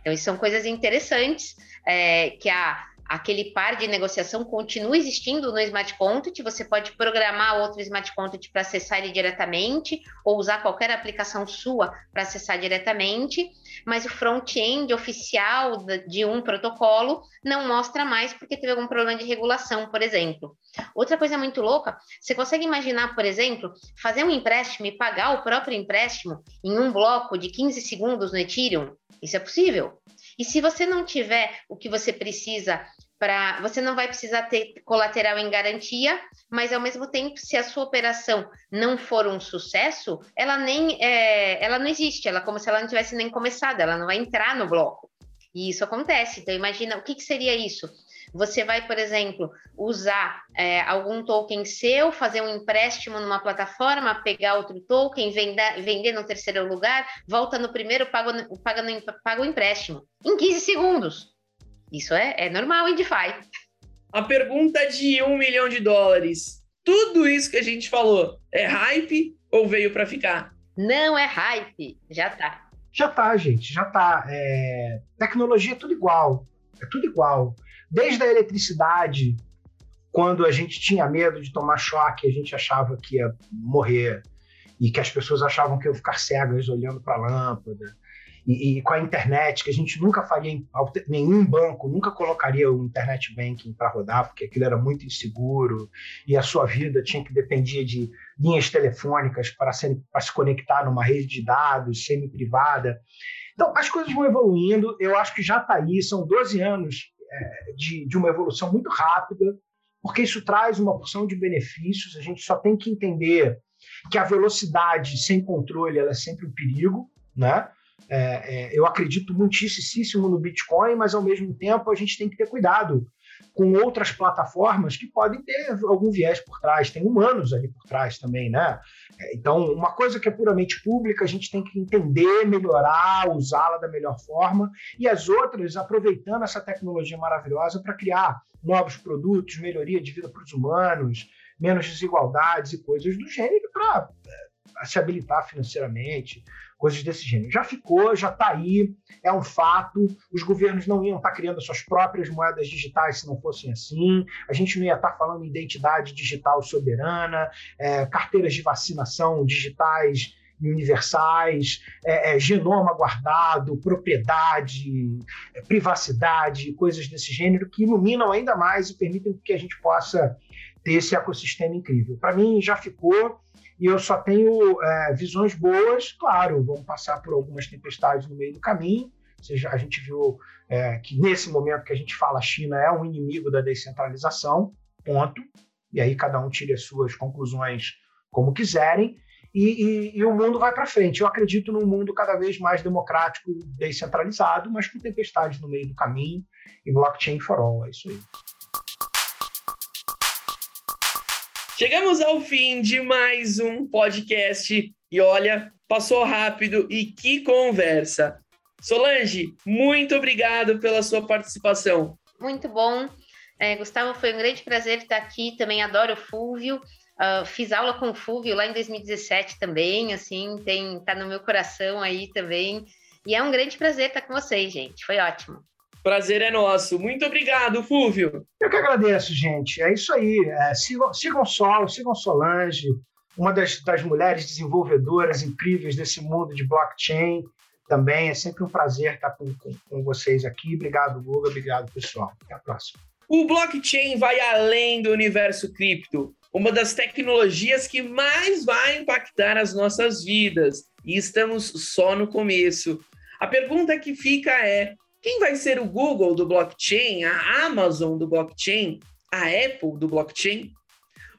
Então, isso são coisas interessantes é, que a aquele par de negociação continua existindo no smart contract, você pode programar outro smart contract para acessar ele diretamente, ou usar qualquer aplicação sua para acessar diretamente, mas o front-end oficial de um protocolo não mostra mais porque teve algum problema de regulação, por exemplo. Outra coisa muito louca, você consegue imaginar, por exemplo, fazer um empréstimo e pagar o próprio empréstimo em um bloco de 15 segundos no Ethereum? Isso é possível. E se você não tiver o que você precisa para. Você não vai precisar ter colateral em garantia, mas ao mesmo tempo, se a sua operação não for um sucesso, ela nem é, ela não existe, ela é como se ela não tivesse nem começado, ela não vai entrar no bloco. E isso acontece. Então, imagina o que, que seria isso? Você vai, por exemplo, usar é, algum token seu, fazer um empréstimo numa plataforma, pegar outro token, vender, vender no terceiro lugar, volta no primeiro, paga, paga, no, paga o empréstimo. Em 15 segundos. Isso é, é normal em DeFi. A pergunta de um milhão de dólares. Tudo isso que a gente falou é hype ou veio para ficar? Não é hype, já tá. Já tá, gente, já tá. É... Tecnologia é tudo igual. É tudo igual. Desde a eletricidade, quando a gente tinha medo de tomar choque, a gente achava que ia morrer e que as pessoas achavam que iam ficar cegas olhando para a lâmpada. E, e, com a internet, que a gente nunca faria, nenhum banco nunca colocaria o internet banking para rodar, porque aquilo era muito inseguro e a sua vida tinha que depender de linhas telefônicas para se conectar numa rede de dados semi-privada. Então, as coisas vão evoluindo, eu acho que já está aí, são 12 anos é, de, de uma evolução muito rápida, porque isso traz uma porção de benefícios. A gente só tem que entender que a velocidade sem controle ela é sempre um perigo, né? É, é, eu acredito muitíssimo no Bitcoin, mas ao mesmo tempo a gente tem que ter cuidado com outras plataformas que podem ter algum viés por trás, tem humanos ali por trás também, né? É, então, uma coisa que é puramente pública, a gente tem que entender, melhorar, usá-la da melhor forma, e as outras aproveitando essa tecnologia maravilhosa para criar novos produtos, melhoria de vida para os humanos, menos desigualdades e coisas do gênero para é, se habilitar financeiramente, coisas desse gênero. Já ficou, já está aí, é um fato. Os governos não iam estar tá criando suas próprias moedas digitais se não fossem assim. A gente não ia estar tá falando em identidade digital soberana, é, carteiras de vacinação digitais universais, é, é, genoma guardado, propriedade, é, privacidade, coisas desse gênero que iluminam ainda mais e permitem que a gente possa ter esse ecossistema incrível. Para mim já ficou e eu só tenho é, visões boas. Claro, vamos passar por algumas tempestades no meio do caminho. Ou seja, a gente viu é, que nesse momento que a gente fala, a China é um inimigo da descentralização, ponto. E aí cada um tire as suas conclusões como quiserem e, e, e o mundo vai para frente. Eu acredito num mundo cada vez mais democrático, descentralizado, mas com tempestades no meio do caminho e blockchain for all. É isso aí. Chegamos ao fim de mais um podcast e olha, passou rápido e que conversa. Solange, muito obrigado pela sua participação. Muito bom. É, Gustavo, foi um grande prazer estar aqui. Também adoro o Fúvio. Uh, fiz aula com o Fulvio lá em 2017 também, assim, tem, tá no meu coração aí também. E é um grande prazer estar com vocês, gente. Foi ótimo. Prazer é nosso. Muito obrigado, Fulvio. Eu que agradeço, gente. É isso aí. É, sigam, sigam Sol, sigam Solange, uma das, das mulheres desenvolvedoras incríveis desse mundo de blockchain. Também é sempre um prazer estar com, com, com vocês aqui. Obrigado, Guga. Obrigado, pessoal. Até a próxima. O blockchain vai além do universo cripto uma das tecnologias que mais vai impactar as nossas vidas. E estamos só no começo. A pergunta que fica é: quem vai ser o Google do blockchain, a Amazon do blockchain, a Apple do blockchain?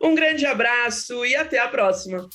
Um grande abraço e até a próxima.